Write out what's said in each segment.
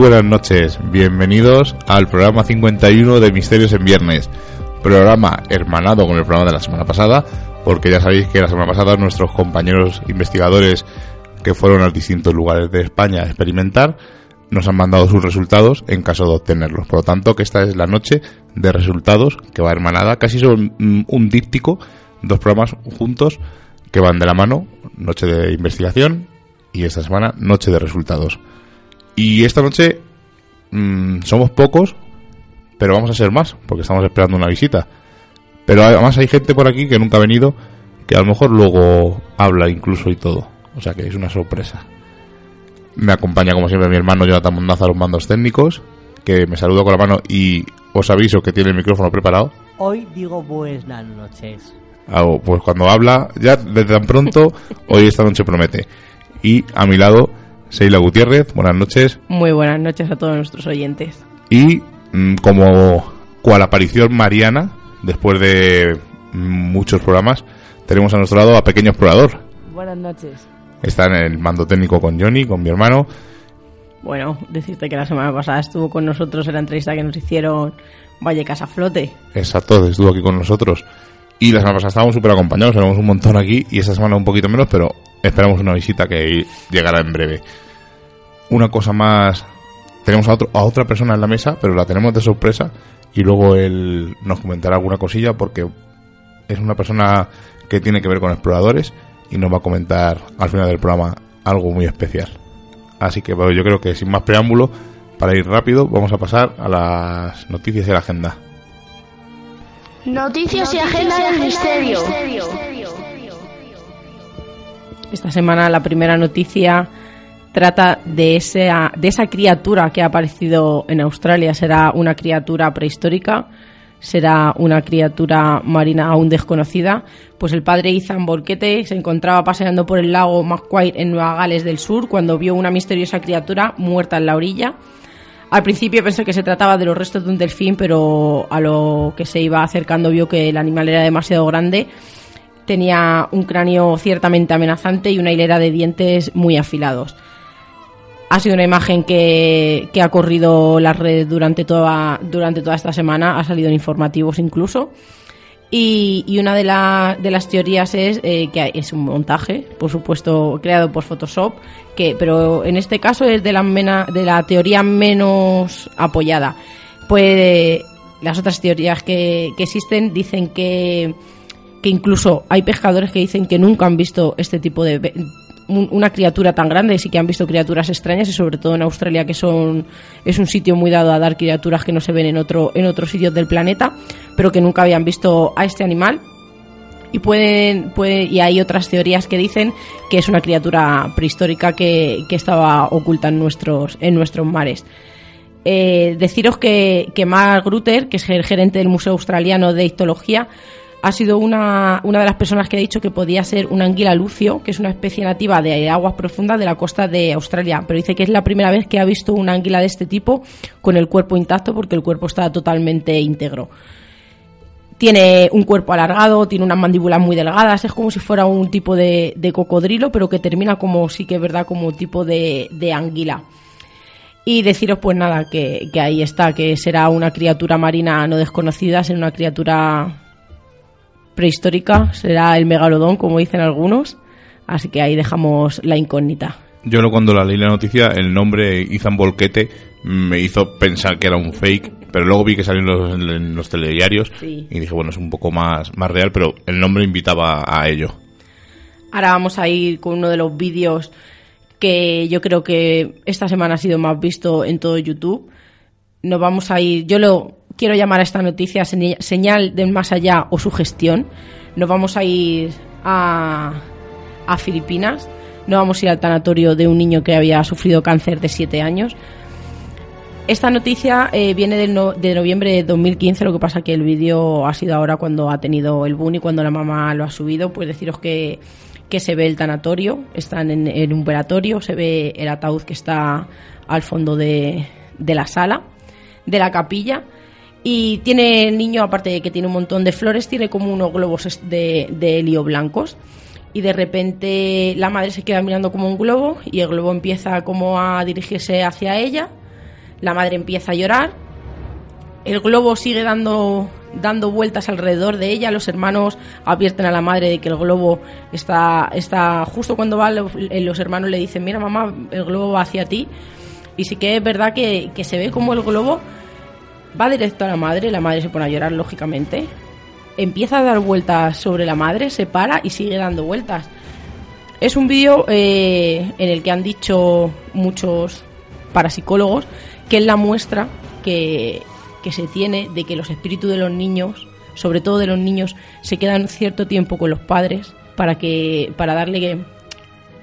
Buenas noches. Bienvenidos al programa 51 de Misterios en Viernes. Programa hermanado con el programa de la semana pasada, porque ya sabéis que la semana pasada nuestros compañeros investigadores que fueron a distintos lugares de España a experimentar nos han mandado sus resultados en caso de obtenerlos. Por lo tanto, que esta es la noche de resultados que va hermanada. Casi son mm, un díptico, dos programas juntos que van de la mano. Noche de investigación y esta semana noche de resultados. Y esta noche mmm, somos pocos, pero vamos a ser más, porque estamos esperando una visita. Pero además hay gente por aquí que nunca ha venido, que a lo mejor luego habla incluso y todo. O sea que es una sorpresa. Me acompaña como siempre mi hermano Jonathan Mondaza a los mandos técnicos, que me saludo con la mano y os aviso que tiene el micrófono preparado. Hoy digo buenas noches. Ah, pues cuando habla, ya desde tan pronto, hoy esta noche promete. Y a mi lado Seila Gutiérrez, buenas noches. Muy buenas noches a todos nuestros oyentes. Y mmm, como cual aparición mariana, después de muchos programas, tenemos a nuestro lado a Pequeño Explorador. Buenas noches. Está en el mando técnico con Johnny, con mi hermano. Bueno, decirte que la semana pasada estuvo con nosotros en la entrevista que nos hicieron Vallecas a Flote. Exacto, estuvo aquí con nosotros. Y la semana pasada estábamos súper acompañados, éramos un montón aquí y esta semana un poquito menos, pero esperamos una visita que llegará en breve. Una cosa más, tenemos a, otro, a otra persona en la mesa, pero la tenemos de sorpresa y luego él nos comentará alguna cosilla porque es una persona que tiene que ver con exploradores y nos va a comentar al final del programa algo muy especial. Así que bueno, yo creo que sin más preámbulo, para ir rápido, vamos a pasar a las noticias de la agenda. Noticias y agenda del misterio. Esta semana la primera noticia trata de esa, de esa criatura que ha aparecido en Australia. Será una criatura prehistórica, será una criatura marina aún desconocida. Pues el padre Ethan Borquete se encontraba paseando por el lago Macquarie en Nueva Gales del Sur cuando vio una misteriosa criatura muerta en la orilla. Al principio pensó que se trataba de los restos de un delfín, pero a lo que se iba acercando vio que el animal era demasiado grande. Tenía un cráneo ciertamente amenazante y una hilera de dientes muy afilados. Ha sido una imagen que, que ha corrido las redes durante toda, durante toda esta semana, ha salido en informativos incluso. Y, una de, la, de, las teorías es eh, que es un montaje, por supuesto, creado por Photoshop, que, pero en este caso es de la, teoría menos apoyada. Pues las otras teorías que, existen dicen que incluso hay pescadores que dicen que nunca han visto este tipo de una criatura tan grande, sí que han visto criaturas extrañas y sobre todo en Australia que son es un sitio muy dado a dar criaturas que no se ven en otro en otros sitios del planeta, pero que nunca habían visto a este animal. Y pueden, puede, y hay otras teorías que dicen que es una criatura prehistórica que, que estaba oculta en nuestros en nuestros mares. Eh, deciros que, que Mark Grutter, que es el gerente del Museo Australiano de Histología, ha sido una, una de las personas que ha dicho que podía ser una anguila lucio, que es una especie nativa de aguas profundas de la costa de Australia, pero dice que es la primera vez que ha visto una anguila de este tipo con el cuerpo intacto porque el cuerpo está totalmente íntegro. Tiene un cuerpo alargado, tiene unas mandíbulas muy delgadas, es como si fuera un tipo de, cocodrilo, pero que termina como sí que es verdad como un tipo de, de anguila. Y deciros pues nada, que, que ahí está, que será una criatura marina no desconocida, será una criatura prehistórica, será el megalodón, como dicen algunos. Así que ahí dejamos la incógnita. Yo cuando la leí la noticia, el nombre Ethan Volquete me hizo pensar que era un fake, pero luego vi que salió en los, en los telediarios Sí. y dije, bueno, es un poco más, más real, pero el nombre invitaba a ello. Ahora vamos a ir con uno de los vídeos que yo creo que esta semana ha sido más visto en todo YouTube. Nos vamos a ir, yo lo quiero llamar a esta noticia seña- señal del más allá o sugestión. Nos vamos a ir a, Filipinas. Nos vamos a ir al tanatorio de un niño que había sufrido cáncer de 7 años. Esta noticia eh, viene del no- de noviembre de 2015, lo que pasa que el vídeo ha sido ahora cuando ha tenido el boom y cuando la mamá lo ha subido, pues deciros que, que se ve el tanatorio, están en, en un velatorio, se ve el ataúd que está al fondo de, de la sala, de la capilla, y tiene el niño, aparte de que tiene un montón de flores, tiene como unos globos de, helio blancos. Y de repente la madre se queda mirando como un globo y el globo empieza como a dirigirse hacia ella la madre empieza a llorar. El globo sigue dando, dando vueltas alrededor de ella. Los hermanos advierten a la madre de que el globo está, está justo cuando va, lo- eh, los hermanos le dicen, mira mamá, el globo va hacia ti. Y sí que es verdad que se ve como el globo va directo a la madre, la madre se pone a llorar, lógicamente. Empieza a dar vueltas sobre la madre, se para y sigue dando vueltas. Es un vídeo eh, en el que han dicho muchos parapsicólogos que es la muestra que, que se tiene de que los espíritus de los niños, sobre todo de los niños, se quedan cierto tiempo con los padres para que para darle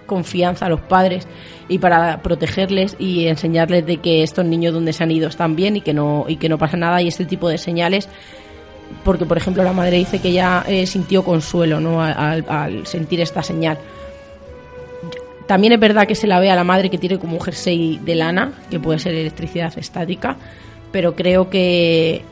confianza a los padres y para protegerles y enseñarles de que estos niños donde se han ido están bien y que no y que no pasa nada y este tipo de señales porque por ejemplo la madre dice que ella eh, sintió consuelo no al sentir esta señal. También es verdad que se la ve a la madre que tiene como un jersey de lana que puede ser electricidad estática pero creo que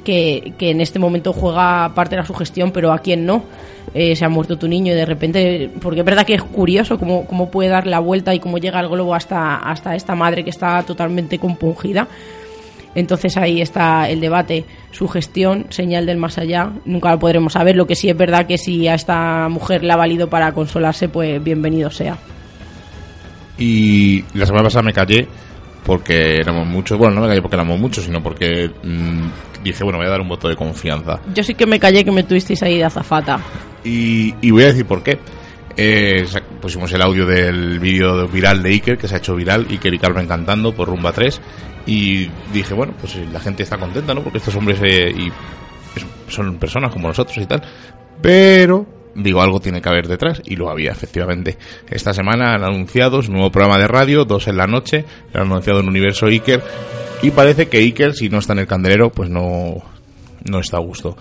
que, en este momento juega parte de la sugestión, pero a quien no. Eh, se ha muerto tu niño y de repente, porque es verdad que es curioso cómo, cómo puede dar la vuelta y cómo llega el globo hasta, hasta esta madre que está totalmente compungida. Entonces ahí está el debate, sugestión, señal del más allá, nunca lo podremos saber. Lo que sí es verdad que si a esta mujer le ha valido para consolarse, pues bienvenido sea. Y la semana pasada me callé porque éramos muchos. Bueno, no me callé porque éramos muchos, sino porque mm, dije, bueno, voy a dar un voto de confianza. Yo sí que me callé que me tuvisteis ahí de azafata. Y, y voy a decir por qué. Eh, pusimos el audio del vídeo viral de Iker, que se ha hecho viral, Iker y Carmen cantando por Rumba 3. Y dije, bueno, pues la gente está contenta, ¿no? Porque estos hombres eh, y son personas como nosotros y tal. Pero, digo, algo tiene que haber detrás. Y lo había, efectivamente. Esta semana han anunciado su nuevo programa de radio, dos en la noche. Lo han anunciado en Universo Iker. Y parece que Iker, si no está en el candelero, pues no, no está a gusto.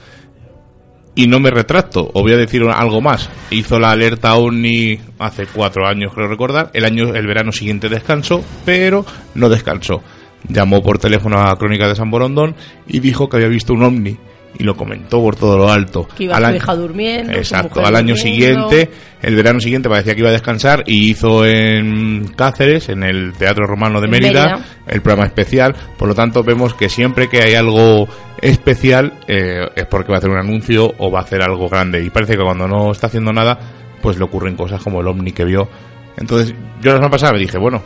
Y no me retracto, os voy a decir algo más. Hizo la alerta OVNI hace cuatro años, creo recordar. El año, el verano siguiente descansó, pero no descansó. Llamó por teléfono a Crónica de San Borondón y dijo que había visto un OVNI. Y lo comentó por todo lo alto. Que iba Al su hija durmiendo. Exacto, al año durmiendo. siguiente, el verano siguiente parecía que iba a descansar y hizo en Cáceres, en el Teatro Romano de Mérida. el programa especial. Por lo tanto, vemos que siempre que hay algo especial eh, es porque va a hacer un anuncio o va a hacer algo grande. Y parece que cuando no está haciendo nada, pues le ocurren cosas como el ovni que vio. Entonces, yo la semana pasada me dije, bueno,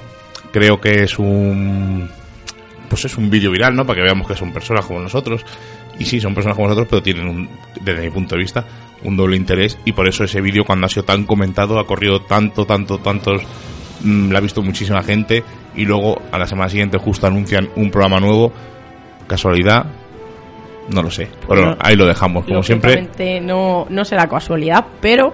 creo que es un pues es un vídeo viral, ¿no? Para que veamos que son personas como nosotros. Y sí, son personas como nosotros, pero tienen, un, desde mi punto de vista, un doble interés. Y por eso ese vídeo, cuando ha sido tan comentado, ha corrido tanto, tanto, tantos. mm, la ha visto muchísima gente. Y luego, a la semana siguiente, justo anuncian un programa nuevo. Casualidad, no lo sé. Pero Bueno, ahí lo dejamos, como siempre. No, no será casualidad, pero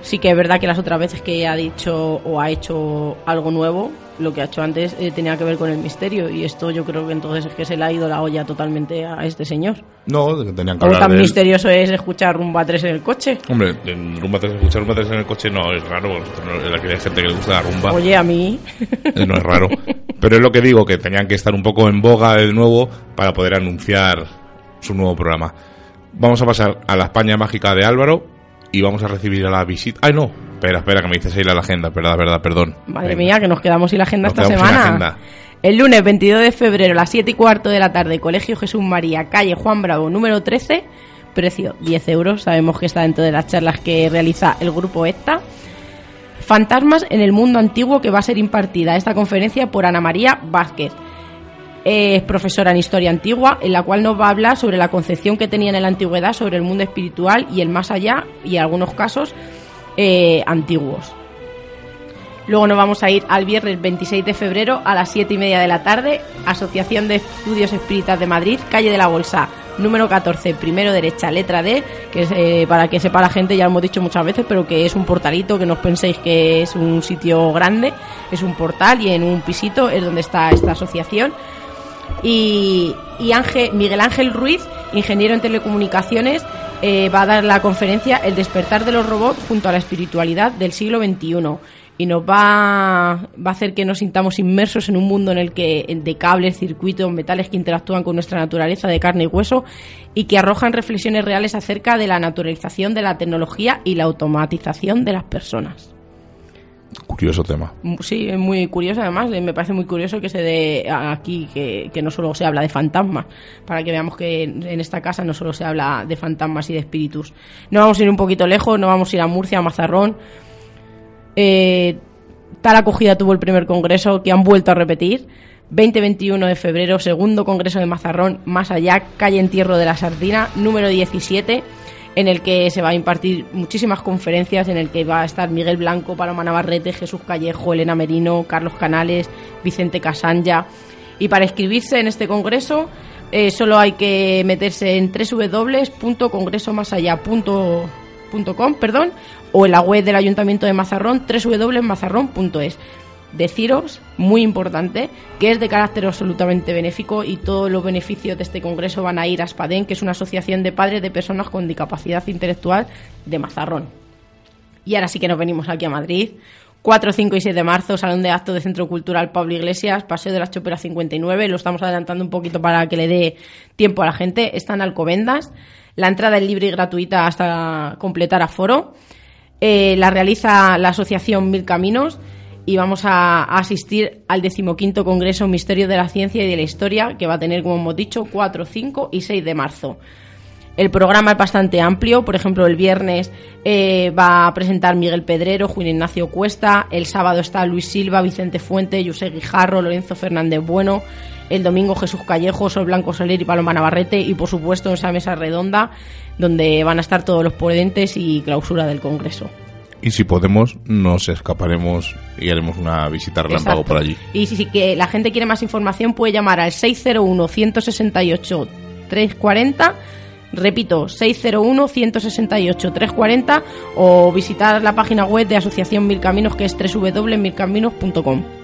sí que es verdad que las otras veces que ha dicho o ha hecho algo nuevo, lo que ha hecho antes eh, tenía que ver con el misterio y esto yo creo que entonces es que se le ha ido la olla totalmente a este señor. No, que tenían que ¿Cómo hablar tan de él. misterioso es escuchar Rumba 3 en el coche? Hombre, en rumba 3, escuchar rumba 3 en el coche no es raro. porque Aquí hay gente que le gusta la rumba. Oye, a mí... Eh, No es raro. Pero es lo que digo, que tenían que estar un poco en boga de nuevo para poder anunciar su nuevo programa. Vamos a pasar a la España mágica de Álvaro y vamos a recibir a la visita. ¡Ay, no! Espera, espera, que me dices ahí la agenda. Verdad, verdad, perdón. Madre Venga. mía, que nos quedamos sin la agenda Nos esta semana. agenda. El lunes 22 de febrero a las 7 y cuarto de la tarde, Colegio Jesús María, calle Juan Bravo, número 13, precio 10 euros. Sabemos que está dentro de las charlas que realiza el grupo ESTA. Fantasmas en el mundo antiguo que va a ser impartida esta conferencia por Ana María Vázquez. Es profesora en historia antigua, en la cual nos va a hablar sobre la concepción que tenían en la antigüedad sobre el mundo espiritual y el más allá, y en algunos casos eh, antiguos. Luego nos vamos a ir al viernes 26 de febrero a las 7 y media de la tarde, Asociación de Estudios Espíritas de Madrid, calle de la Bolsa, número 14, primero derecha, letra D, que eh, para que sepa la gente, ya lo hemos dicho muchas veces, pero que es un portalito, que no os penséis que es un sitio grande, es un portal y en un pisito es donde está esta asociación. Y, Ángel, Miguel Ángel Ruiz, ingeniero en telecomunicaciones, eh, va a dar la conferencia El despertar de los robots junto a la espiritualidad del siglo XXI. Y nos va, va a hacer que nos sintamos inmersos en un mundo en el que de cables, circuitos, metales que interactúan con nuestra naturaleza de carne y hueso y que arrojan reflexiones reales acerca de la naturalización de la tecnología y la automatización de las personas. Curioso tema. Mu- Sí, es muy curioso además, eh, me parece muy curioso que se dé aquí que, que no solo se habla de fantasmas, para que veamos que en esta casa no solo se habla de fantasmas y de espíritus. No vamos a ir un poquito lejos, no vamos a ir a Murcia, a Mazarrón. Eh, tal acogida tuvo el primer congreso que han vuelto a repetir. 20-21 de febrero, segundo congreso de Mazarrón, más allá, calle Entierro de la Sardina, número 17 en el que se va a impartir muchísimas conferencias, en el que va a estar Miguel Blanco, Paloma Navarrete, Jesús Callejo, Elena Merino, Carlos Canales, Vicente Casanya. Y para inscribirse en este congreso eh, solo hay que meterse en www.congresomasallá.com perdón, o en la web del Ayuntamiento de Mazarrón, www.mazarrón.es deciros, muy importante, que es de carácter absolutamente benéfico y todos los beneficios de este congreso van a ir a SPADEN, que es una asociación de padres de personas con discapacidad intelectual de Mazarrón. Y ahora sí que nos venimos aquí a Madrid. 4, 5 y 6 de marzo, Salón de Actos de Centro Cultural Pablo Iglesias, Paseo de la Chopera 59. Lo estamos adelantando un poquito para que le dé tiempo a la gente. Están Alcobendas. La entrada es libre y gratuita hasta completar aforo. Eh, la realiza la Asociación Mil Caminos y vamos a, asistir al decimoquinto Congreso Misterio de la Ciencia y de la Historia, que va a tener, como hemos dicho, 4, 5 y 6 de marzo. El programa es bastante amplio, por ejemplo, el viernes eh, va a presentar Miguel Pedrero, Juan Ignacio Cuesta, el sábado está Luis Silva, Vicente Fuente, José Guijarro, Lorenzo Fernández Bueno, el domingo Jesús Callejo, Sol Blanco Soler y Paloma Navarrete y, por supuesto, esa mesa redonda donde van a estar todos los ponentes y clausura del Congreso. Y si podemos, nos escaparemos y haremos una visita relámpago Exacto. por allí. Y si, si que la gente quiere más información puede llamar al 601-168-340. Repito, 601-168-340 o visitar la página web de Asociación Mil Caminos que es www.milcaminos.com.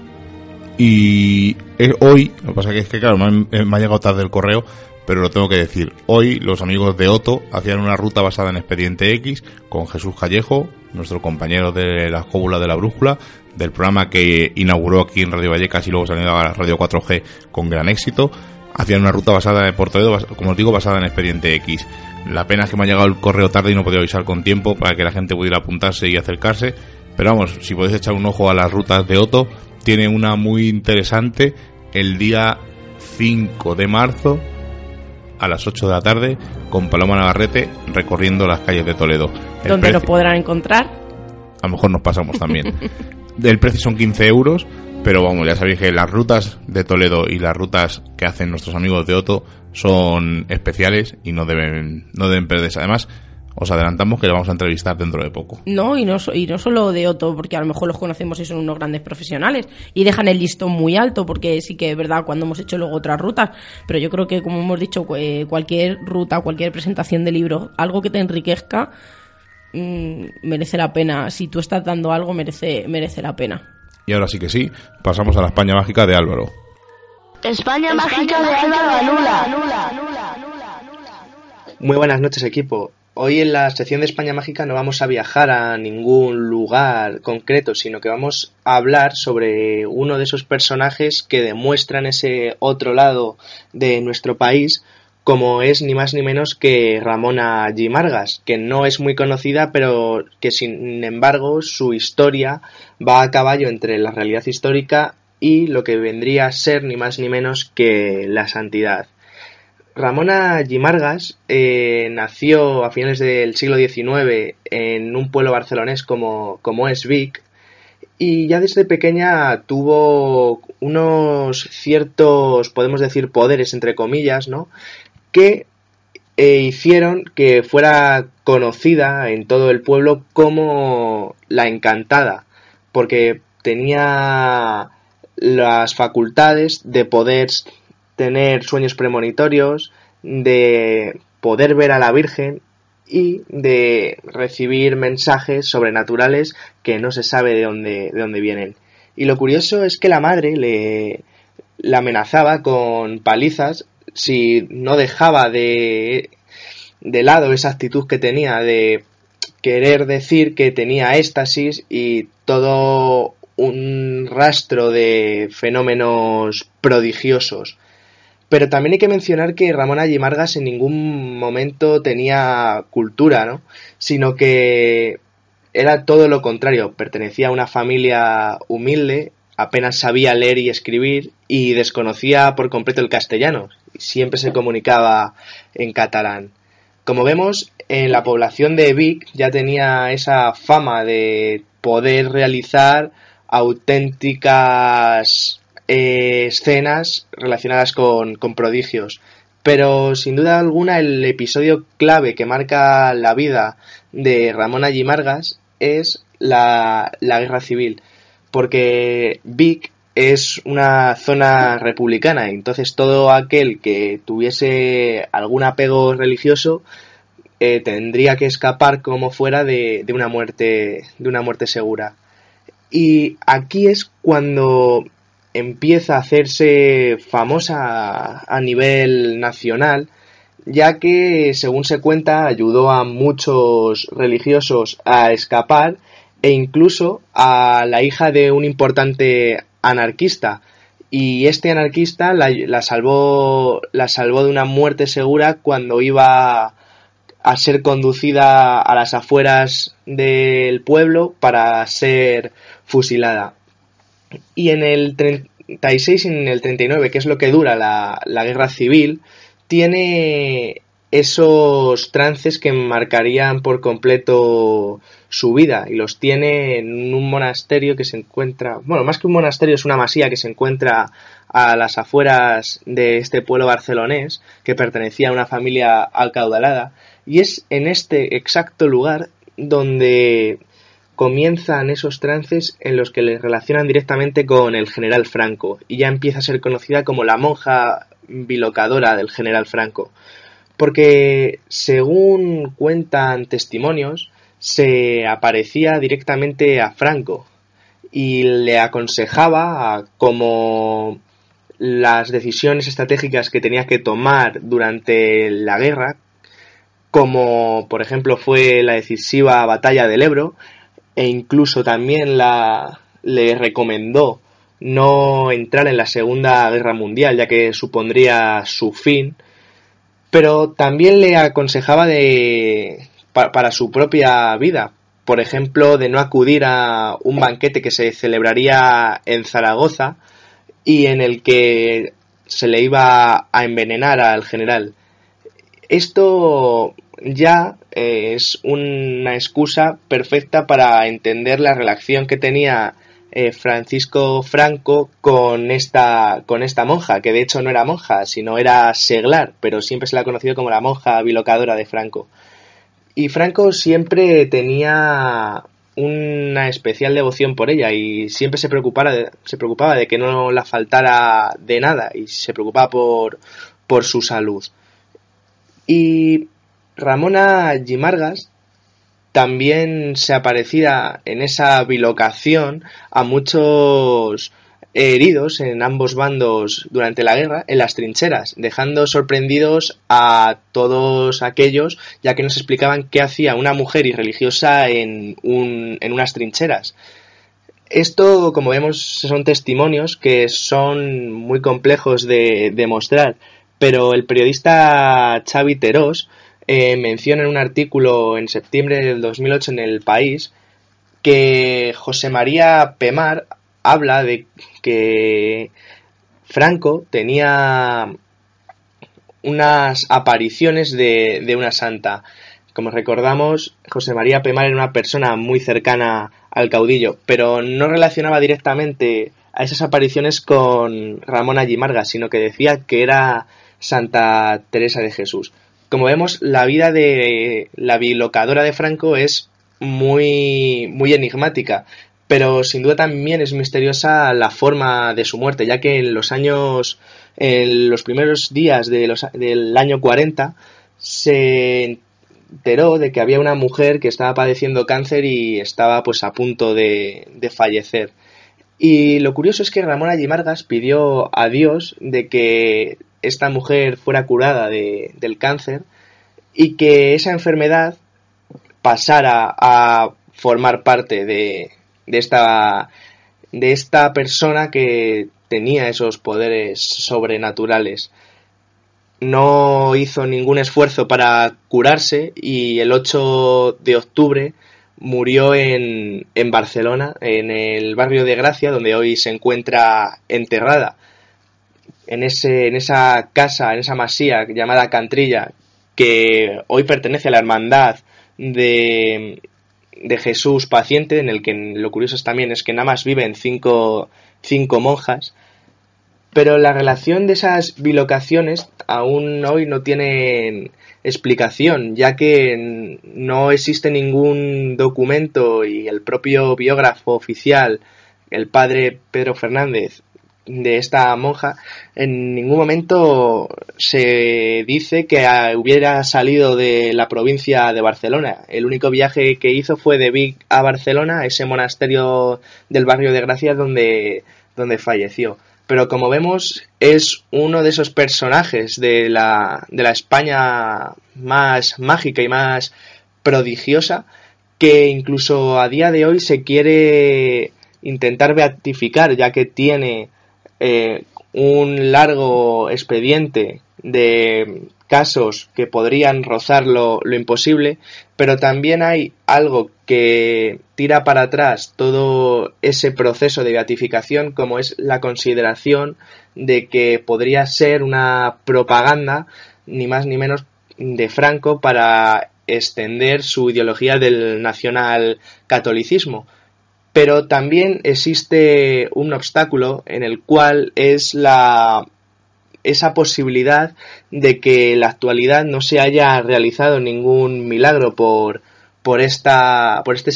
Y hoy, lo que pasa es que, claro, eh, me ha llegado tarde el correo, pero lo tengo que decir. Hoy los amigos de Otto hacían una ruta basada en Expediente X con Jesús Callejo, nuestro compañero de la Cóbula de la Brújula, del programa que inauguró aquí en Radio Vallecas y luego salió a Radio 4G con gran éxito. Hacían una ruta basada por Toledo, bas- como os digo, basada en Expediente X. La pena es que me ha llegado el correo tarde y no podido avisar con tiempo para que la gente pudiera apuntarse y acercarse. Pero vamos, si podéis echar un ojo a las rutas de Otto, tiene una muy interesante el día 5 de marzo a las 8 de la tarde con Paloma Navarrete recorriendo las calles de Toledo. El Donde nos precio- podrán encontrar. a lo mejor nos pasamos también. Del precio son 15 euros, pero vamos, ya sabéis que las rutas de Toledo y las rutas que hacen nuestros amigos de Otto son especiales y no deben, no deben perderse. Además, os adelantamos que le vamos a entrevistar dentro de poco. No, y no, so- y no solo de Otto, porque a lo mejor los conocemos y son unos grandes profesionales y dejan el listón muy alto, porque sí que es verdad cuando hemos hecho luego otras rutas, pero yo creo que, como hemos dicho, cu- cualquier ruta, cualquier presentación de libro, algo que te enriquezca, mm, merece la pena. Si tú estás dando algo, merece, merece la pena. Y ahora sí que sí, pasamos a la España mágica de Álvaro. España mágica de Álvaro Anula. Muy buenas noches equipo. Hoy en la sección de España Mágica no vamos a viajar a ningún lugar concreto, sino que vamos a hablar sobre uno de esos personajes que demuestran ese otro lado de nuestro país, como es ni más ni menos que Ramona Gimargas, que no es muy conocida, pero que sin embargo su historia va a caballo entre la realidad histórica y lo que vendría a ser ni más ni menos que la santidad. Ramona Gimargas eh, nació a finales del siglo XIX en un pueblo barcelonés como, como es Vic y ya desde pequeña tuvo unos ciertos, podemos decir, poderes, entre comillas, ¿no? Que eh, hicieron que fuera conocida en todo el pueblo como la encantada, porque tenía las facultades de poder tener sueños premonitorios, de poder ver a la Virgen y de recibir mensajes sobrenaturales que no se sabe de dónde, de dónde vienen. Y lo curioso es que la madre le, amenazaba con palizas si no dejaba de, de lado esa actitud que tenía de querer decir que tenía éxtasis y todo un rastro de fenómenos prodigiosos. Pero también hay que mencionar que Ramón Allimargas en ningún momento tenía cultura, ¿no? Sino que era todo lo contrario. Pertenecía a una familia humilde, apenas sabía leer y escribir y desconocía por completo el castellano. Siempre se comunicaba en catalán. Como vemos, en la población de Vic ya tenía esa fama de poder realizar auténticas eh, escenas relacionadas con, prodigios. Pero sin duda alguna el episodio clave que marca la vida de Ramón Allimargas es la, la guerra civil. Porque Vic es una zona republicana, entonces todo aquel que tuviese algún apego religioso eh, tendría que escapar como fuera de, de, una muerte de una muerte segura. Y aquí es cuando empieza a hacerse famosa a nivel nacional, ya que, según se cuenta, ayudó a muchos religiosos a escapar e incluso a la hija de un importante anarquista. Y este anarquista la, salvó, la salvó de una muerte segura cuando iba a ser conducida a las afueras del pueblo para ser fusilada. Y en el 36 y en el 39, que es lo que dura la, la guerra civil, tiene esos trances que marcarían por completo su vida y los tiene en un monasterio que se encuentra, bueno, más que un monasterio es una masía que se encuentra a las afueras de este pueblo barcelonés que pertenecía a una familia alcaudalada y es en este exacto lugar donde comienzan esos trances en los que le relacionan directamente con el general Franco y ya empieza a ser conocida como la monja bilocadora del general Franco. Porque según cuentan testimonios, se aparecía directamente a Franco y le aconsejaba como las decisiones estratégicas que tenía que tomar durante la guerra, como por ejemplo fue la decisiva batalla del Ebro, e incluso también la, le recomendó no entrar en la Segunda Guerra Mundial, ya que supondría su fin, pero también le aconsejaba de, pa, para su propia vida, por ejemplo, de no acudir a un banquete que se celebraría en Zaragoza y en el que se le iba a envenenar al general. Esto ya eh, es una excusa perfecta para entender la relación que tenía eh, Francisco Franco con esta, con esta monja, que de hecho no era monja, sino era seglar, pero siempre se la ha conocido como la monja bilocadora de Franco. Y Franco siempre tenía una especial devoción por ella y siempre se preocupaba de, se preocupaba de que no la faltara de nada y se preocupaba por, por su salud. Y Ramona Gimargas también se aparecía en esa bilocación a muchos heridos en ambos bandos durante la guerra en las trincheras, dejando sorprendidos a todos aquellos, ya que nos explicaban qué hacía una mujer irreligiosa en, un, en unas trincheras. Esto, como vemos, son testimonios que son muy complejos de demostrar, pero el periodista Xavi Terós eh, menciona en un artículo en septiembre del 2008 en El País que José María Pemar habla de que Franco tenía unas apariciones de, de, una santa. Como recordamos, José María Pemar era una persona muy cercana al caudillo, pero no relacionaba directamente a esas apariciones con Ramón Allimarga, sino que decía que era Santa Teresa de Jesús. Como vemos, la vida de la bilocadora de Franco es muy, muy enigmática, pero sin duda también es misteriosa la forma de su muerte, ya que en los años, en los primeros días del año 40, se enteró de que había una mujer que estaba padeciendo cáncer y estaba pues a punto de, de fallecer. Y lo curioso es que Ramón Allimargas pidió a Dios de que esta mujer fuera curada de, del cáncer y que esa enfermedad pasara a formar parte de, de, esta, de esta persona que tenía esos poderes sobrenaturales. No hizo ningún esfuerzo para curarse y el 8 de octubre murió en, en Barcelona, en el barrio de Gracia, donde hoy se encuentra enterrada en, ese, en esa casa, en esa masía llamada Cantrilla, que hoy pertenece a la hermandad de, de Jesús paciente, en el que lo curioso es también es que nada más viven cinco, cinco monjas, pero la relación de esas bilocaciones aún hoy no tiene explicación, ya que no existe ningún documento y el propio biógrafo oficial, el padre Pedro Fernández, de esta monja, en ningún momento se dice que hubiera salido de la provincia de Barcelona. El único viaje que hizo fue de Vic a Barcelona, ese monasterio del barrio de Gracia donde, donde falleció. Pero como vemos, es uno de esos personajes de la, de la España más mágica y más prodigiosa que incluso a día de hoy se quiere intentar beatificar, ya que tiene eh, un largo expediente de casos que podrían rozar lo, imposible, pero también hay algo que tira para atrás todo ese proceso de beatificación, como es la consideración de que podría ser una propaganda, ni más ni menos, de Franco para extender su ideología del nacional catolicismo pero también existe un obstáculo en el cual es la esa posibilidad de que en la actualidad no se haya realizado ningún milagro por por esta por este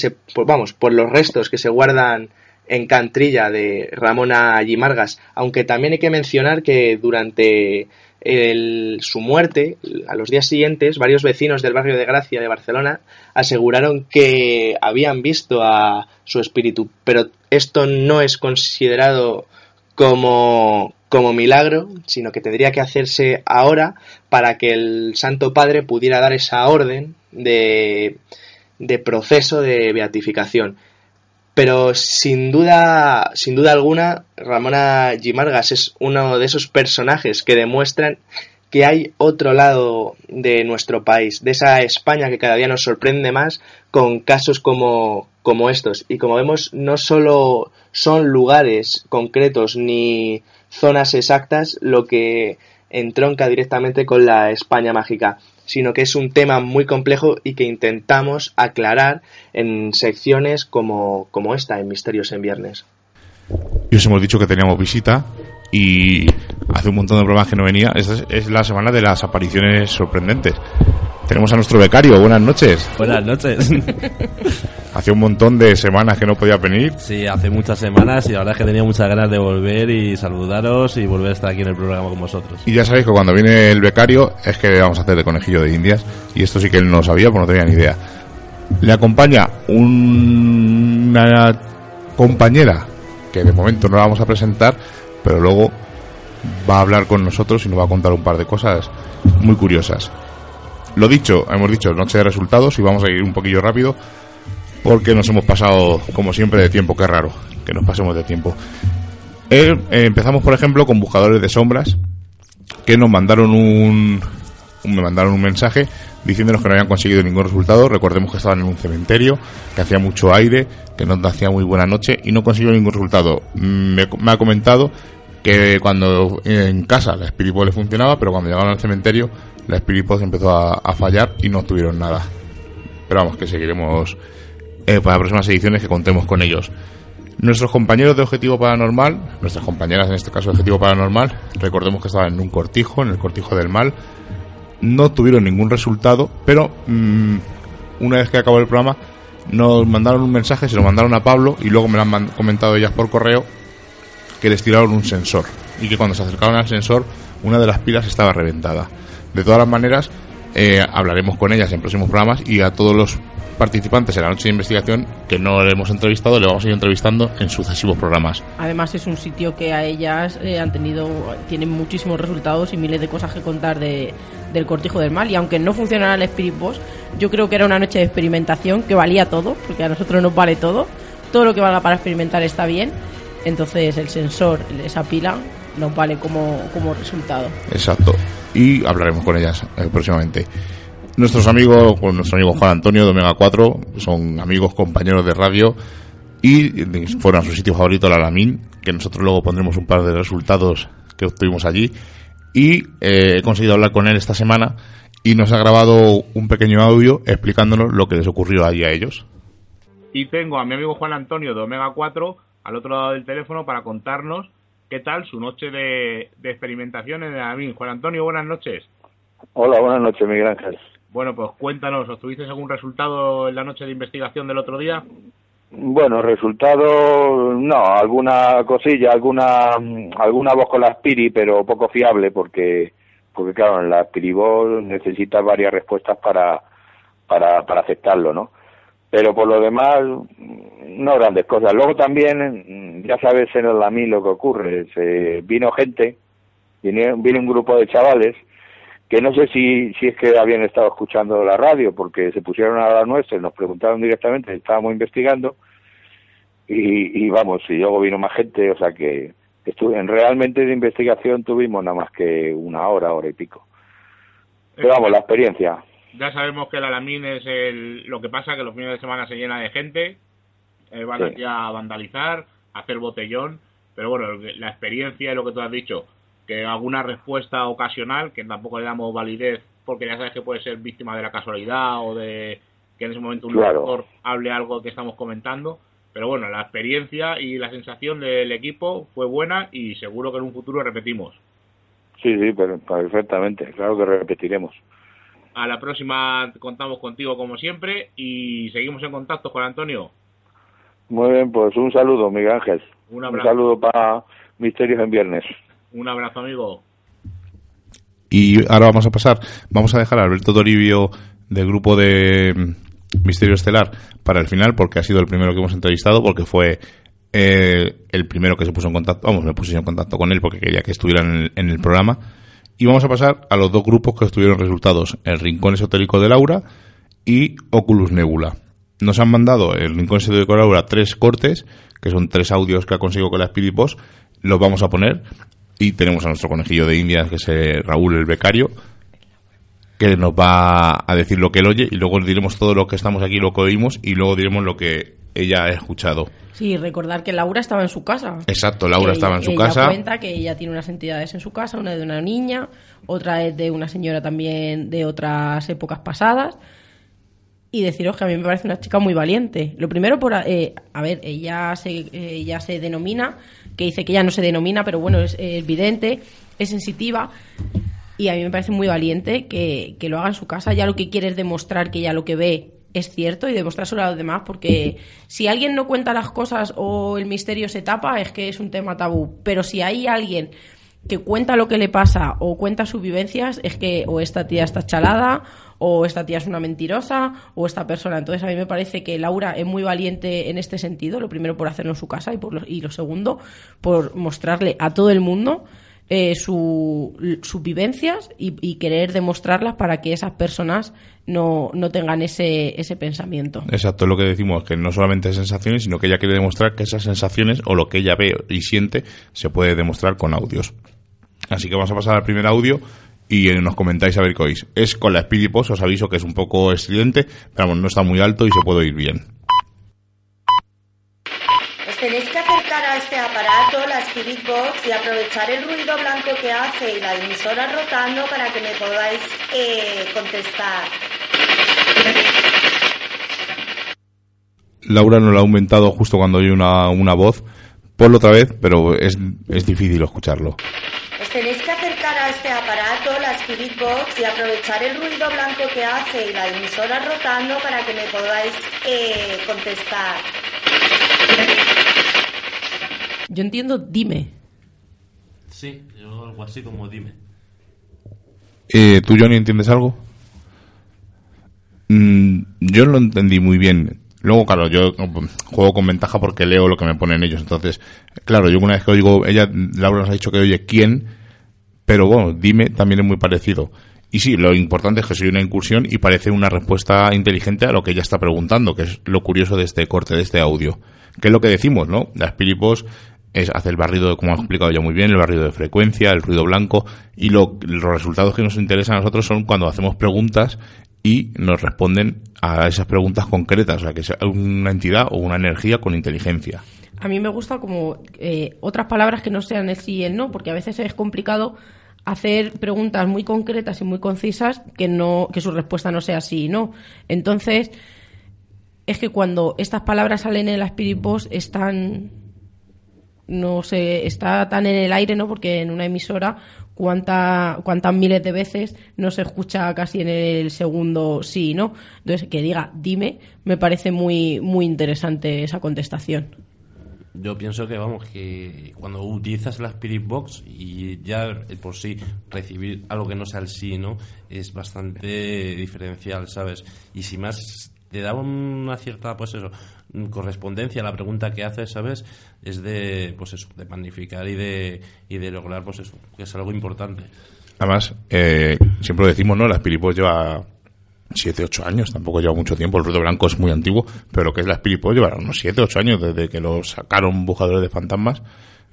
vamos por los restos que se guardan en Cantrilla de Ramona Allimargas aunque también hay que mencionar que durante su muerte, a los días siguientes, varios vecinos del barrio de Gracia de Barcelona aseguraron que habían visto a su espíritu, pero esto no es considerado como, como milagro, sino que tendría que hacerse ahora para que el Santo Padre pudiera dar esa orden de, de proceso de beatificación pero sin duda, sin duda alguna, Ramona Gimargas es uno de esos personajes que demuestran que hay otro lado de nuestro país, de esa España que cada día nos sorprende más con casos como, como estos. Y como vemos, no solo son lugares concretos ni zonas exactas lo que entronca directamente con la España mágica, sino que es un tema muy complejo y que intentamos aclarar en secciones como, como esta, en Misterios en Viernes. Y os hemos dicho que teníamos visita y hace un montón de programas que no venía. Esta es la semana de las apariciones sorprendentes. Tenemos a nuestro becario. Buenas noches. Buenas noches. Hace un montón de semanas que no podía venir. Sí, hace muchas semanas y la verdad es que tenía muchas ganas de volver y saludaros y volver a estar aquí en el programa con vosotros. Y ya sabéis que cuando viene el becario es que vamos a hacer de conejillo de indias y esto sí que él no sabía, pues no tenía ni idea. Le acompaña una compañera que de momento no la vamos a presentar, pero luego va a hablar con nosotros y nos va a contar un par de cosas muy curiosas. Lo dicho, hemos dicho noche de resultados y vamos a ir un poquillo rápido porque nos hemos pasado, como siempre, de tiempo. Qué raro que nos pasemos de tiempo. Eh, empezamos, por ejemplo, con buscadores de sombras que nos mandaron un, me mandaron un mensaje diciéndonos que no habían conseguido ningún resultado. Recordemos que estaban en un cementerio, que hacía mucho aire, que no hacía muy buena noche y no consiguió ningún resultado. Mm, me ha comentado que cuando en casa la Spirit Box le funcionaba, pero cuando llegaron al cementerio la Spirit Box empezó a, fallar y no tuvieron nada. Pero vamos, que seguiremos eh, para próximas ediciones que contemos con ellos. Nuestros compañeros de Objetivo Paranormal, nuestras compañeras en este caso de Objetivo Paranormal, recordemos que estaban en un cortijo, en el cortijo del mal, no tuvieron ningún resultado, pero mm, una vez que acabó el programa nos mandaron un mensaje, se lo mandaron a Pablo y luego me lo han comentado ellas por correo que les tiraron un sensor y que cuando se acercaron al sensor una de las pilas estaba reventada. De todas las maneras, eh, hablaremos con ellas en próximos programas y a todos los participantes en la noche de investigación que no le hemos entrevistado, le vamos a ir entrevistando en sucesivos programas. Además es un sitio que a ellas eh, han tenido, tienen muchísimos resultados y miles de cosas que contar de, del Cortijo del Mal. Y aunque no funcionara el Spirit Boss, yo creo que era una noche de experimentación que valía todo, porque a nosotros nos vale todo. Todo lo que valga para experimentar está bien. Entonces el sensor, esa pila, nos vale como, como resultado. Exacto. Y hablaremos con ellas eh, próximamente. Nuestros amigos, con nuestro amigo Juan Antonio de Omega 4, son amigos, compañeros de radio y fueron a su sitio favorito, la Alamín, que nosotros luego pondremos un par de resultados que obtuvimos allí. Y eh, he conseguido hablar con él esta semana y nos ha grabado un pequeño audio explicándonos lo que les ocurrió allí a ellos. Y tengo a mi amigo Juan Antonio de Omega 4 al otro lado del teléfono para contarnos qué tal su noche de, de experimentación en el Alamín. Juan Antonio, buenas noches. Hola, buenas noches, Miguel Ángel. Bueno, pues cuéntanos, ¿obtuviste algún resultado en la noche de investigación del otro día? Bueno, resultado, no, alguna cosilla, alguna alguna voz con la Spiri, pero poco fiable porque porque claro, en la Spiribol necesitas varias respuestas para, para para aceptarlo, ¿no? Pero por lo demás, no grandes cosas. Luego también, ya sabes en el AMI lo que ocurre, se, vino gente, vino, vino un grupo de chavales que no sé si, si es que habían estado escuchando la radio, porque se pusieron a la nuestra nos preguntaron directamente, estábamos investigando, y, y vamos, y luego vino más gente, o sea que estuve, en realmente de investigación tuvimos nada más que una hora, hora y pico. Pero vamos, la experiencia. Ya sabemos que el Alamín es el, lo que pasa, que los fines de semana se llena de gente, eh, van Sí. aquí a vandalizar, a hacer botellón, pero bueno, la experiencia y lo que tú has dicho, que alguna respuesta ocasional, que tampoco le damos validez, porque ya sabes que puede ser víctima de la casualidad o de que en ese momento un Claro. lector hable algo que estamos comentando, pero bueno, la experiencia y la sensación del equipo fue buena y seguro que en un futuro repetimos. Sí, sí, perfectamente, claro que repetiremos. A la próxima contamos contigo como siempre y seguimos en contacto con Antonio. Muy bien, pues un saludo, Miguel Ángel. Un Un abrazo. saludo para Misterios en Viernes. Un abrazo, amigo. Y ahora vamos a pasar, vamos a dejar a Alberto Toribio del grupo de Misterio Estelar para el final, porque ha sido el primero que hemos entrevistado, porque fue eh, el primero que se puso en contacto, vamos, me puse en contacto con él porque quería que estuviera en el, en el programa. Y vamos a pasar a los dos grupos que obtuvieron resultados, el Rincón Esotérico de Laura y Oculus Nebula. Nos han mandado el Rincón Esotérico de Laura tres cortes, que son tres audios que ha conseguido con la Spirit Boss, los vamos a poner y tenemos a nuestro conejillo de indias, que es Raúl el becario, que nos va a decir lo que él oye y luego diremos todo lo que estamos aquí, lo que oímos y luego diremos lo que ella ha escuchado. Sí, recordar que Laura estaba en su casa. Exacto, Laura estaba en su ella casa. cuenta que ella tiene unas entidades en su casa, una de una niña, otra es de una señora también de otras épocas pasadas. Y deciros que a mí me parece una chica muy valiente. Lo primero, por eh, a ver, ella se, ella se denomina, que dice que ella no se denomina, pero bueno, es, es vidente, es sensitiva. Y a mí me parece muy valiente que, que lo haga en su casa. Ya lo que quiere es demostrar que ya lo que ve es cierto y demostrárselo a los demás, porque si alguien no cuenta las cosas o el misterio se tapa, es que es un tema tabú. Pero si hay alguien que cuenta lo que le pasa o cuenta sus vivencias, es que o esta tía está chalada, o esta tía es una mentirosa, o esta persona. Entonces a mí me parece que Laura es muy valiente en este sentido, lo primero por hacerlo en su casa y, por lo, y lo segundo por mostrarle a todo el mundo eh, su, sus vivencias y, querer demostrarlas para que esas personas no, no tengan ese, ese pensamiento. Exacto, lo que decimos, que no solamente sensaciones, sino que ella quiere demostrar que esas sensaciones o lo que ella ve y siente se puede demostrar con audios. Así que vamos a pasar al primer audio y nos comentáis a ver qué oís. Es con la Speedy Post, os aviso que es un poco estridente, pero no está muy alto y se puede oír bien. Os acercar a este aparato, la Spirit Box, y aprovechar el ruido blanco que hace y la emisora rotando para que me podáis eh, contestar. Laura nos lo ha aumentado justo cuando oye una, una voz. Ponlo otra vez, pero es, es difícil escucharlo. Os tenéis que acercar a este aparato, la Spirit Box, y aprovechar el ruido blanco que hace y la emisora rotando para que me podáis eh, contestar. Yo entiendo, dime. Sí, yo algo así como dime. Eh, ¿Tú, Johnny, entiendes algo? Mm, yo lo entendí muy bien. Luego, claro, yo juego con ventaja porque leo lo que me ponen ellos. Entonces, claro, yo una vez que oigo, ella, Laura nos ha dicho que oye quién, pero bueno, dime también es muy parecido. Y sí, lo importante es que soy una incursión y parece una respuesta inteligente a lo que ella está preguntando, que es lo curioso de este corte, de este audio. Que es lo que decimos, ¿no? Las piripos es hace el barrido, como ha explicado ya muy bien, el barrido de frecuencia, el ruido blanco, y lo, los resultados que nos interesan a nosotros son cuando hacemos preguntas y nos responden a esas preguntas concretas, o sea, que sea una entidad o una energía con inteligencia. A mí me gusta como eh, otras palabras que no sean el sí y el no, porque a veces es complicado hacer preguntas muy concretas y muy concisas que no que su respuesta no sea sí y no. Entonces, es que cuando estas palabras salen en la Spirit Box están no sé, está tan en el aire, ¿no? Porque en una emisora cuánta, cuántas miles de veces no se escucha casi en el segundo sí, ¿no? Entonces, que diga dime, me parece muy, muy interesante esa contestación. Yo pienso que, vamos, que cuando utilizas la Spirit Box y ya por sí recibir algo que no sea el sí, ¿no? Es bastante diferencial, ¿sabes? Y si más te da una cierta, pues eso, correspondencia a la pregunta que haces, ¿sabes? Es de, pues eso, de magnificar y de, y de lograr, pues eso, que es algo importante. Además, eh, siempre lo decimos, ¿no? La Spiripos lleva 7, 8 años, tampoco lleva mucho tiempo, el ruido blanco es muy antiguo, pero que es la Spiripos lleva unos 7, 8 años desde que lo sacaron Bujadores de Fantasmas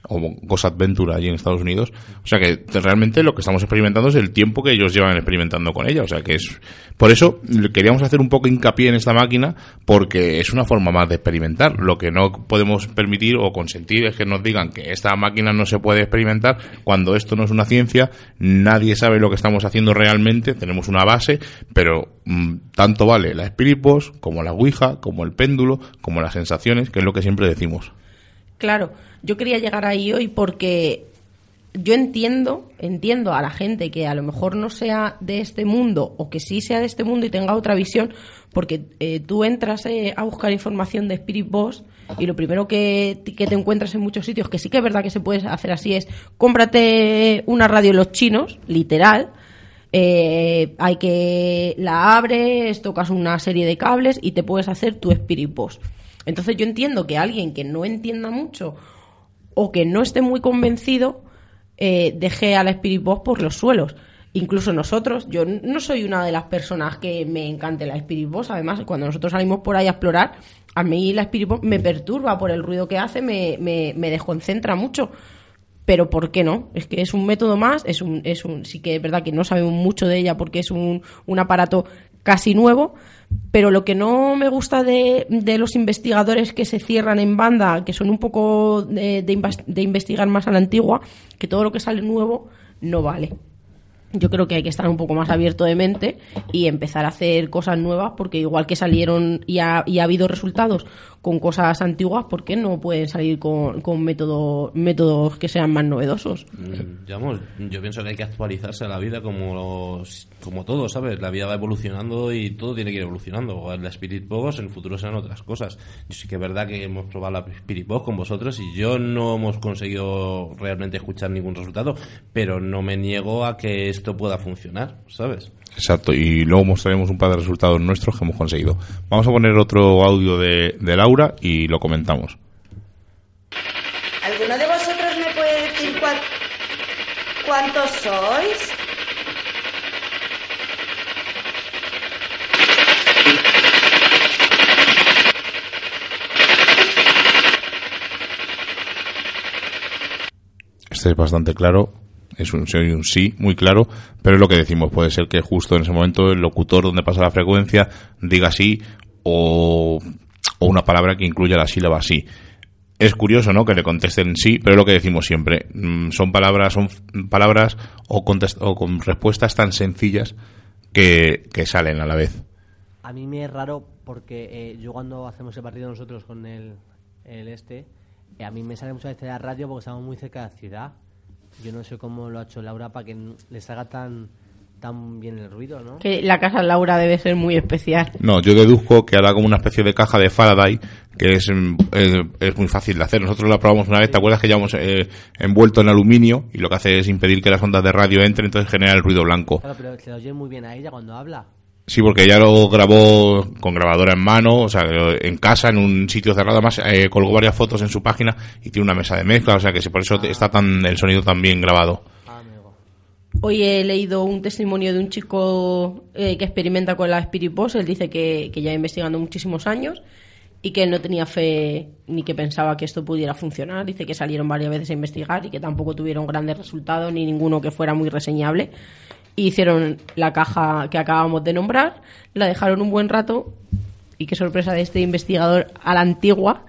o Ghost Adventure allí en Estados Unidos. O sea que realmente lo que estamos experimentando es el tiempo que ellos llevan experimentando con ella. O sea que es. Por eso queríamos hacer un poco hincapié en esta máquina, porque es una forma más de experimentar. Lo que no podemos permitir o consentir es que nos digan que esta máquina no se puede experimentar cuando esto no es una ciencia, nadie sabe lo que estamos haciendo realmente, tenemos una base, pero mmm, tanto vale la Spirit como la Ouija, como el péndulo, como las sensaciones, que es lo que siempre decimos. Claro, yo quería llegar ahí hoy porque yo entiendo, entiendo a la gente que a lo mejor no sea de este mundo o que sí sea de este mundo y tenga otra visión, porque eh, tú entras eh, a buscar información de Spirit Boss y lo primero que, que, te encuentras en muchos sitios, que sí que es verdad que se puede hacer así, es cómprate una radio los chinos, literal. Eh, hay que la abres, tocas una serie de cables y te puedes hacer tu Spirit Boss. Entonces yo entiendo que alguien que no entienda mucho o que no esté muy convencido eh, deje a la Spirit Box por los suelos. Incluso nosotros, yo no soy una de las personas que me encante la Spirit Box. Además, cuando nosotros salimos por ahí a explorar, a mí la Spirit Box me perturba por el ruido que hace, me, me, me desconcentra mucho. Pero ¿por qué no? Es que es un método más, es un, es un, sí que es verdad que no sabemos mucho de ella porque es un, un aparato casi nuevo, pero lo que no me gusta de, de, los investigadores que se cierran en banda, que son un poco de, de, investigar más a la antigua, que todo lo que sale nuevo no vale. Yo creo que hay que estar un poco más abierto de mente y empezar a hacer cosas nuevas, porque igual que salieron y ha, y ha habido resultados con cosas antiguas, ¿por qué no pueden salir con, con método- métodos que sean más novedosos? Mm, Digamos, yo pienso que hay que actualizarse a la vida como como todo, ¿sabes? La vida va evolucionando y todo tiene que ir evolucionando. La Spirit Box en el futuro serán otras cosas. Yo sí que es verdad que hemos probado la Spirit Box con vosotros y yo no hemos conseguido realmente escuchar ningún resultado, pero no me niego a que esto pueda funcionar, ¿sabes? Exacto, y luego mostraremos un par de resultados nuestros que hemos conseguido. Vamos a poner otro audio de, de Laura y lo comentamos. ¿Alguno de vosotros me puede decir cuán- cuántos sois? Este es bastante claro, es un sí un sí muy claro, pero es lo que decimos, puede ser que justo en ese momento el locutor donde pasa la frecuencia diga sí o, o una palabra que incluya la sílaba sí. Es curioso, ¿no? Que le contesten sí, pero es lo que decimos siempre. mm, Son palabras, son palabras o, contest- o con respuestas tan sencillas que, que salen a la vez. A mí me es raro porque eh, yo cuando hacemos el partido nosotros con el, el este, eh, a mí me sale muchas veces la radio porque estamos muy cerca de la ciudad. Yo no sé cómo lo ha hecho Laura para que n- le salga tan, tan bien el ruido, ¿no? Que la casa Laura debe ser muy especial. No, yo deduzco que hará como una especie de caja de Faraday que es, mm, eh, es muy fácil de hacer. Nosotros la probamos una vez, ¿te acuerdas que llevamos eh, envuelto en aluminio y lo que hace es impedir que las ondas de radio entren, entonces genera el ruido blanco? Claro, pero se lo oye muy bien a ella cuando habla. Sí, porque ella lo grabó con grabadora en mano, o sea, en casa, en un sitio cerrado, además eh, colgó varias fotos en su página y tiene una mesa de mezcla, o sea que sí, por eso está tan el sonido tan bien grabado. Hoy he leído un testimonio de un chico eh, que experimenta con la Spirit Box. Él dice que, que ya investigando muchísimos años y que él no tenía fe ni que pensaba que esto pudiera funcionar. Dice que salieron varias veces a investigar y que tampoco tuvieron grandes resultados ni ninguno que fuera muy reseñable. Hicieron la caja que acabamos de nombrar, la dejaron un buen rato y qué sorpresa de este investigador a la antigua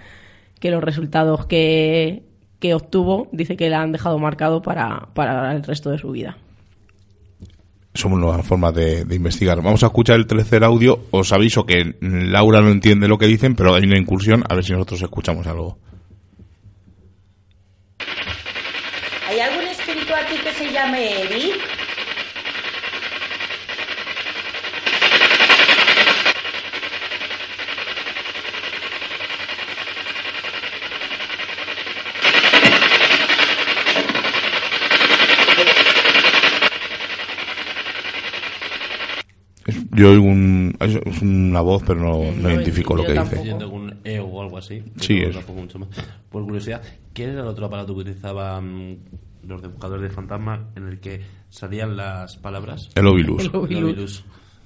que los resultados que, que obtuvo dice que la han dejado marcado para, para el resto de su vida. Somos nuevas formas de, de investigar. Vamos a escuchar el tercer audio. Os aviso que Laura no entiende lo que dicen, pero hay una incursión, a ver si nosotros escuchamos algo. ¿Hay algún espíritu aquí que se llame Eric? Yo oigo un, es es una voz, pero no, no identifico lo que dice. Algún E o algo así. Sí, es. mucho más. Por curiosidad, ¿qué era el otro aparato que utilizaban los de buscadores de fantasma en el que salían las palabras? El Ovilus. El Ovilus. El Ovilus.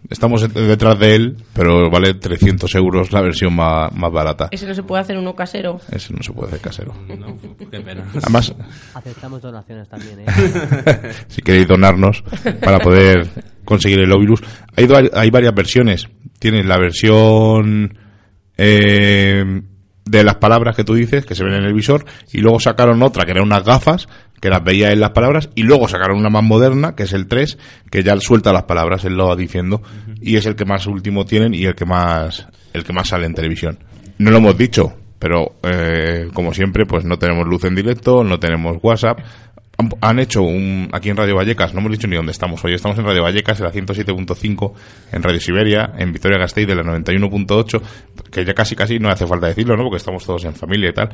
Estamos detrás de él, pero vale 300 euros la versión más, más barata. ¿Ese no se puede hacer uno casero? Ese no se puede hacer casero. No, qué pena. Además, Aceptamos donaciones también, ¿eh? si queréis donarnos para poder conseguir el Ovilus. Hay, hay varias versiones. Tienes la versión eh, de las palabras que tú dices, que se ven en el visor, y luego sacaron otra, que eran unas gafas, que las veía en las palabras, y luego sacaron una más moderna, que es el 3, que ya suelta las palabras, él lo va diciendo, y es el que más último tienen y el que más, el que más sale en televisión. No lo hemos dicho, pero eh, como siempre, pues no tenemos luz en directo, no tenemos WhatsApp. Han, hecho un aquí en Radio Vallecas, no hemos dicho ni dónde estamos hoy, estamos en Radio Vallecas, en la 107.5, en Radio Siberia, en Vitoria Gasteiz de la 91.8, que ya casi casi no hace falta decirlo, ¿no? Porque estamos todos en familia y tal,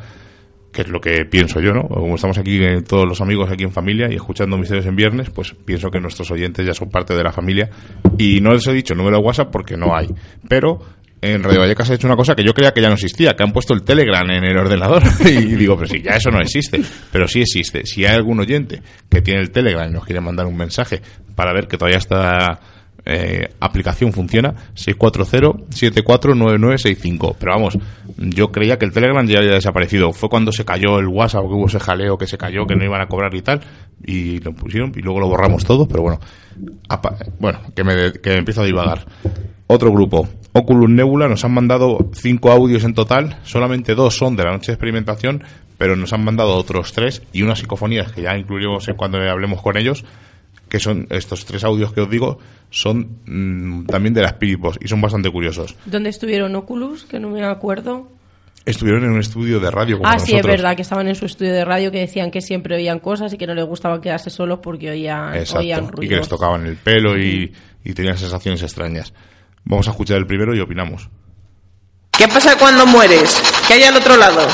que es lo que pienso yo, ¿no? Como estamos aquí eh, todos los amigos aquí en familia y escuchando Misterios en Viernes, pues pienso que nuestros oyentes ya son parte de la familia y no les he dicho el número de WhatsApp porque no hay, pero en Radio Vallecas ha hecho una cosa que yo creía que ya no existía, que han puesto el Telegram en el ordenador. y digo, pero si ya eso no existe. Pero sí existe. Si hay algún oyente que tiene el Telegram y nos quiere mandar un mensaje para ver que todavía esta eh, aplicación funciona, 640-749965. Pero vamos, yo creía que el Telegram ya había desaparecido. Fue cuando se cayó el WhatsApp, que hubo ese jaleo que se cayó, que no iban a cobrar y tal. Y lo pusieron y luego lo borramos todo. Pero bueno, apa- bueno que me, que me empiezo a divagar. Otro grupo, Oculus Nebula, nos han mandado cinco audios en total, solamente dos son de la noche de experimentación, pero nos han mandado otros tres y unas psicofonías que ya incluiremos cuando hablemos con ellos, que son estos tres audios que os digo, son mm, también de las Spirit Box y son bastante curiosos. ¿Dónde estuvieron Oculus? Que no me acuerdo. estuvieron en un estudio de radio como ah, sí, es verdad, que estaban en su estudio de radio que decían que siempre oían cosas y que no les gustaba quedarse solos porque oían, Exacto, oían ruidos. y que les tocaban el pelo y, y tenían sensaciones extrañas. Vamos a escuchar el primero y opinamos. ¿Qué pasa cuando mueres? ¿Qué hay al otro lado?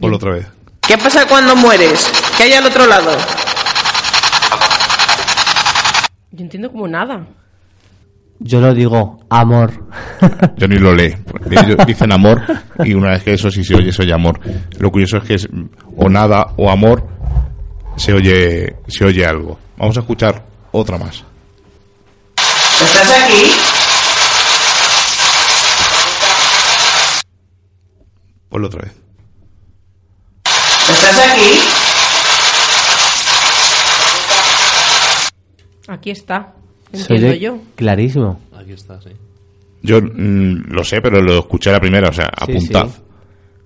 Ponlo otra vez. ¿Qué pasa cuando mueres? ¿Qué hay al otro lado? Yo entiendo como nada. Yo lo digo, amor. Yo ni lo lee. Dicen amor y una vez que eso sí se oye, se oye amor. Lo curioso es que es o nada o amor se oye, se oye algo. Vamos a escuchar otra más. ¿Estás aquí? Ponlo otra vez. ¿Estás aquí? Aquí está. Entiendo oye yo. clarísimo. Aquí está, sí. Yo mm, lo sé, pero lo escuché a la primera, o sea, Sí, apuntad. sí.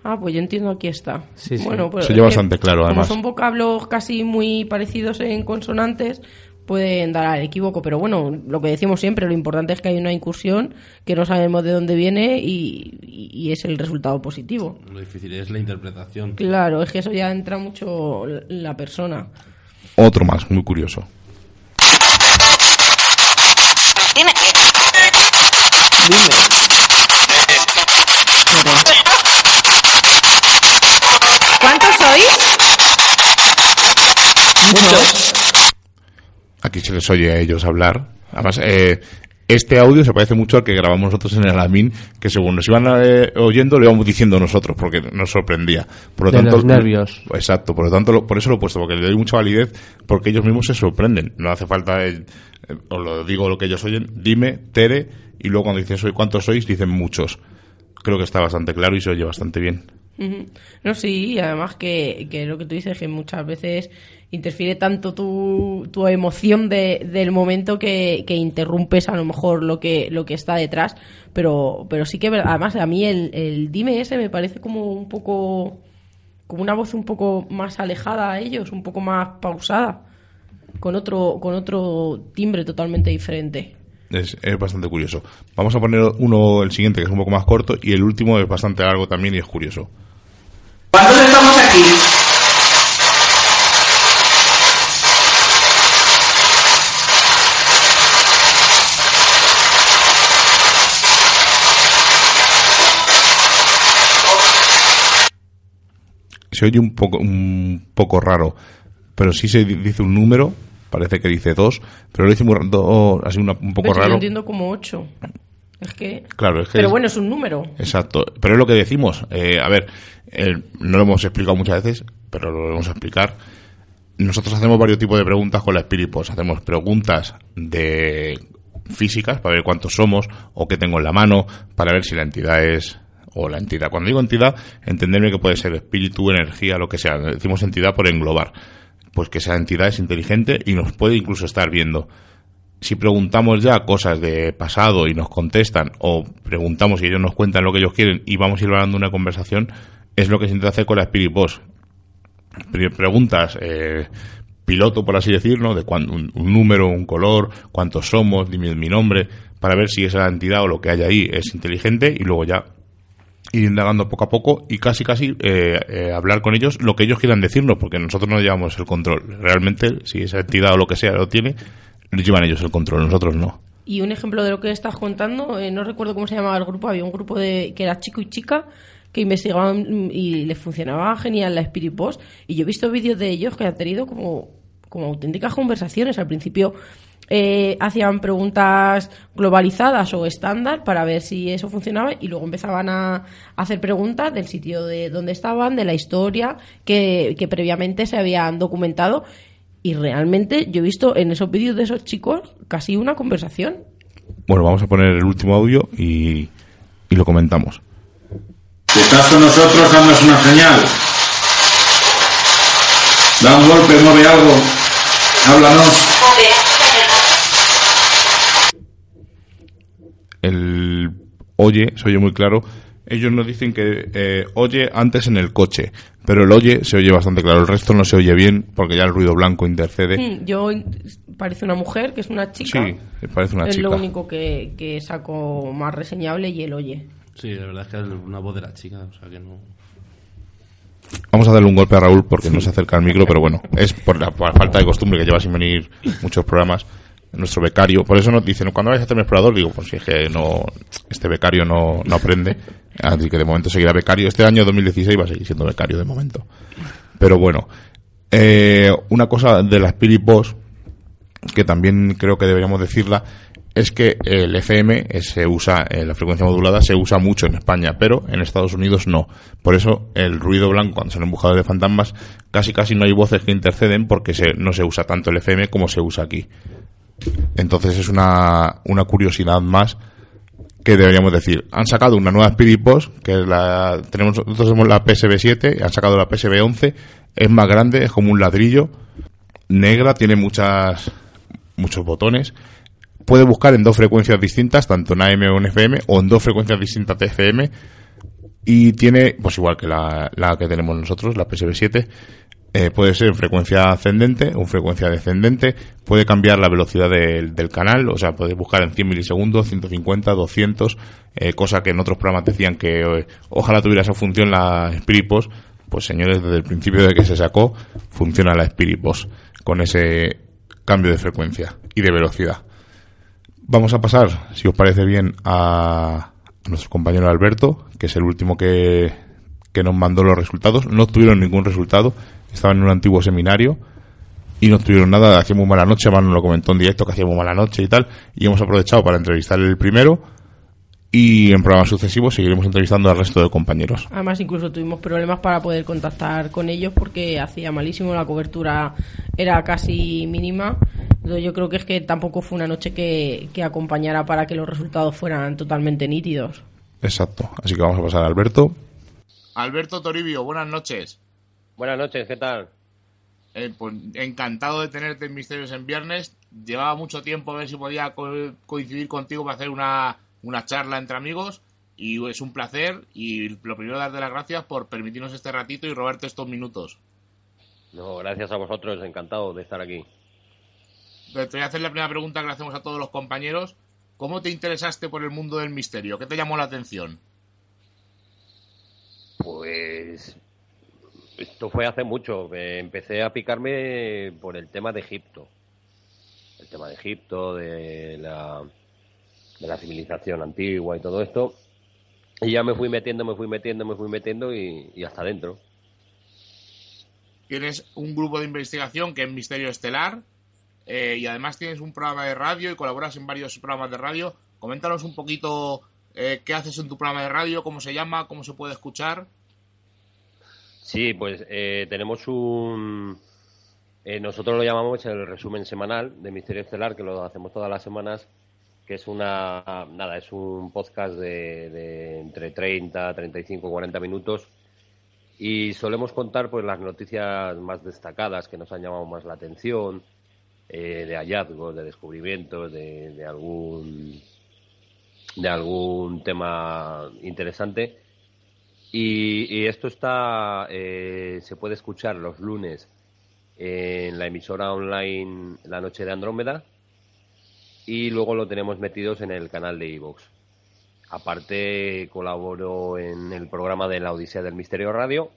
Ah, pues yo entiendo aquí está. Sí, sí. Bueno, pues Se es que bastante claro, como además. son vocablos casi muy parecidos en consonantes, pueden dar al equívoco. Pero bueno, lo que decimos siempre, lo importante es que hay una incursión que no sabemos de dónde viene y, es el resultado positivo. Lo difícil es la interpretación. Claro, es que eso ya entra mucho en la persona. Otro más, muy curioso. Dime. ¿Cuántos sois? Muchos. Aquí se les oye a ellos hablar. Además, eh, este audio se parece mucho al que grabamos nosotros en el Amin, que según nos iban eh, oyendo, lo íbamos diciendo nosotros, porque nos sorprendía. Por lo De tanto, los nervios. Exacto, por lo tanto, lo- por eso lo he puesto, porque le doy mucha validez, porque ellos mismos se sorprenden. No hace falta, eh, eh, os lo digo lo que ellos oyen, dime, Tere, y luego cuando dicen soy cuántos sois, dicen muchos. Creo que está bastante claro y se oye bastante bien. No, sí, además que, que lo que tú dices, que muchas veces interfiere tanto tu, tu emoción de- del momento que, que interrumpes a lo mejor lo que, lo que está detrás. Pero, pero sí que, además, a mí el, el dime ese me parece como un poco, como una voz un poco más alejada a ellos, un poco más pausada, con otro, con otro timbre totalmente diferente. Es, es bastante curioso. Vamos a poner uno, el siguiente, que es un poco más corto, y el último es bastante largo también y es curioso. ¿Cuántos estamos aquí? se oye un poco un poco raro, pero sí se di- dice un número, parece que dice dos, pero lo dice muy, do- así una- un poco Yo raro. lo entiendo como ocho. Es que... Claro, es que Pero es- bueno, es un número. Exacto, pero es lo que decimos. Eh, a ver, no lo hemos explicado muchas veces, pero lo vamos a explicar. Nosotros hacemos varios tipos de preguntas con la Spirit Box. Hacemos preguntas de físicas para ver cuántos somos o qué tengo en la mano, para ver si la entidad es o la entidad. Cuando digo entidad, entenderme que puede ser espíritu, energía, lo que sea. Decimos entidad por englobar. Pues que esa entidad es inteligente y nos puede incluso estar viendo si preguntamos ya cosas de pasado y nos contestan, o preguntamos y ellos nos cuentan lo que ellos quieren y vamos a ir hablando una conversación, es lo que se intenta hacer con la Spirit. Pre- Preguntas, eh, piloto, por así decirlo, de cuán- un, un número, un color, cuántos somos, dime mi nombre, para ver si esa entidad o lo que hay ahí es inteligente y luego ya ir indagando poco a poco y casi casi eh, eh, hablar con ellos lo que ellos quieran decirnos, porque nosotros no llevamos el control. Realmente, si esa entidad o lo que sea lo tiene, llevan ellos el control, nosotros no. Y un ejemplo de lo que estás contando, eh, no recuerdo cómo se llamaba el grupo, había un grupo de que era chico y chica que investigaban y les funcionaba genial la Spirit Box y yo he visto vídeos de ellos que han tenido como, como auténticas conversaciones. Al principio eh, hacían preguntas globalizadas o estándar para ver si eso funcionaba y luego empezaban a hacer preguntas del sitio de donde estaban, de la historia que, que previamente se habían documentado y realmente yo he visto en esos vídeos de esos chicos casi una conversación. Bueno, vamos a poner el último audio y, y lo comentamos. Si estás con nosotros, danos una señal. Da un golpe, mueve algo. Háblanos. El oye se oye muy claro. Ellos nos dicen que eh, oye antes en el coche, pero el oye se oye bastante claro. El resto no se oye bien porque ya el ruido blanco intercede. Hmm, Yo parece una mujer, que es una chica. Sí, parece una es chica. lo único que, que saco más reseñable y el oye. Sí, la verdad es que es una voz de la chica, o sea que no... Vamos a darle un golpe a Raúl porque no se acerca al micro, pero bueno, es por la, por la falta de costumbre que lleva sin venir muchos programas. Nuestro becario, por eso nos dicen, cuando vayas a un explorador, digo, pues si es que no, este becario no, no aprende, así que de momento seguirá becario. Este año 2016 va a seguir siendo becario de momento. Pero bueno, eh, una cosa de la Spirit Boss, que también creo que deberíamos decirla, es que el FM se usa, eh, la frecuencia modulada se usa mucho en España, pero en Estados Unidos no. Por eso el ruido blanco, cuando son embujadores de fantasmas, casi casi no hay voces que interceden porque se, no se usa tanto el FM como se usa aquí. Entonces es una, una curiosidad más que deberíamos decir. Han sacado una nueva Spirit Box, que la, tenemos, nosotros tenemos la PSB 7, han sacado la PSB 11, es más grande, es como un ladrillo, negra, tiene muchas, muchos botones, puede buscar en dos frecuencias distintas, tanto en AM o en FM, o en dos frecuencias distintas de FM, y tiene, pues igual que la, la que tenemos nosotros, la PSB 7, eh, puede ser en frecuencia ascendente o en frecuencia descendente, puede cambiar la velocidad del, canal, o sea, puede buscar en 100 milisegundos, 150, 200, eh, cosa que en otros programas decían que eh, ojalá tuviera esa función la Spirit Box, pues señores, desde el principio de que se sacó, funciona la Spirit Box con ese cambio de frecuencia y de velocidad. Vamos a pasar, si os parece bien, a nuestro compañero Alberto, que es el último que, que nos mandó los resultados. No tuvieron ningún resultado, estaban en un antiguo seminario y no tuvieron nada, hacía muy mala noche, Manu lo comentó en directo que hacía muy mala noche y tal, y hemos aprovechado para entrevistar el primero y en programas sucesivos seguiremos entrevistando al resto de compañeros. Además, incluso tuvimos problemas para poder contactar con ellos porque hacía malísimo, la cobertura era casi mínima. Entonces, yo creo que es que tampoco fue una noche que, que acompañara para que los resultados fueran totalmente nítidos. Exacto, así que vamos a pasar a Alberto. Alberto Toribio, buenas noches. Buenas noches, ¿qué tal? Eh, pues encantado de tenerte en Misterios en Viernes. Llevaba mucho tiempo a ver si podía co- coincidir contigo para hacer una, una charla entre amigos y es un placer y lo primero darte las gracias por permitirnos este ratito y robarte estos minutos. No, gracias a vosotros, encantado de estar aquí. Te voy a hacer la primera pregunta que le hacemos a todos los compañeros. ¿Cómo te interesaste por el mundo del misterio? ¿Qué te llamó la atención? Pues esto fue hace mucho. Empecé a picarme por el tema de Egipto. El tema de Egipto, de la, de la civilización antigua y todo esto. Y ya me fui metiendo, me fui metiendo, me fui metiendo y, y hasta adentro. Tienes un grupo de investigación que es Misterio Estelar eh, y además tienes un programa de radio y colaboras en varios programas de radio. Coméntanos un poquito eh, qué haces en tu programa de radio, cómo se llama, cómo se puede escuchar. Sí, pues eh, tenemos un... eh, nosotros lo llamamos el resumen semanal de Misterio Estelar, que lo hacemos todas las semanas, que es una... Nada, es un podcast de, de entre 30, 35, 40 minutos y solemos contar pues las noticias más destacadas que nos han llamado más la atención, eh, de hallazgos, de descubrimientos, de, de algún de algún tema interesante. Y, y esto está eh, se puede escuchar los lunes en la emisora online La Noche de Andrómeda y luego lo tenemos metidos en el canal de iVoox. Aparte colaboro en el programa de la Odisea del Misterio Radio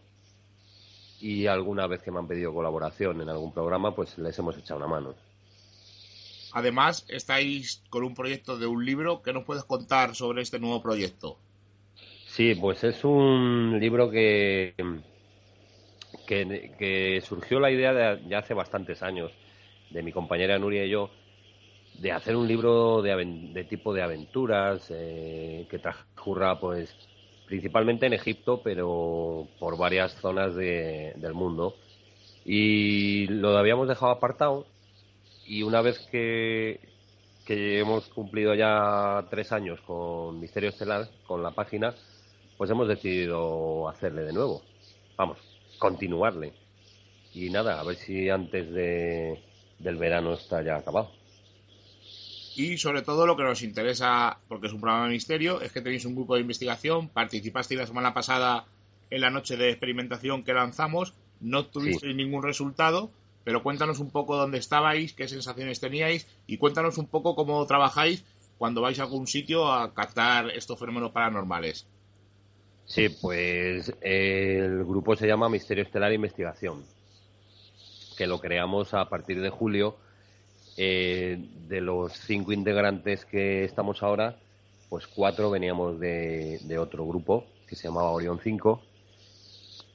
y alguna vez que me han pedido colaboración en algún programa pues les hemos echado una mano. Además, estáis con un proyecto de un libro. ¿Qué nos puedes contar sobre este nuevo proyecto? Sí, pues es un libro que, que, surgió la idea de, ya hace bastantes años de mi compañera Nuria y yo de hacer un libro de, de tipo de aventuras eh, que transcurra pues principalmente en Egipto pero por varias zonas de- del mundo y lo habíamos dejado apartado y una vez que, que hemos cumplido ya tres años con Misterio Estelar, con la página, pues hemos decidido hacerle de nuevo. Vamos, continuarle. Y nada, a ver si antes de, del verano está ya acabado. Y sobre todo lo que nos interesa, porque es un programa de misterio, es que tenéis un grupo de investigación, participasteis la semana pasada en la noche de experimentación que lanzamos, no tuvisteis ningún resultado, pero cuéntanos un poco dónde estabais, qué sensaciones teníais y cuéntanos un poco cómo trabajáis cuando vais a algún sitio a captar estos fenómenos paranormales. Sí, pues el grupo se llama Misterio Estelar Investigación, que lo creamos a partir de julio. Eh, de los cinco integrantes que estamos ahora, pues cuatro veníamos de, de otro grupo que se llamaba Orión 5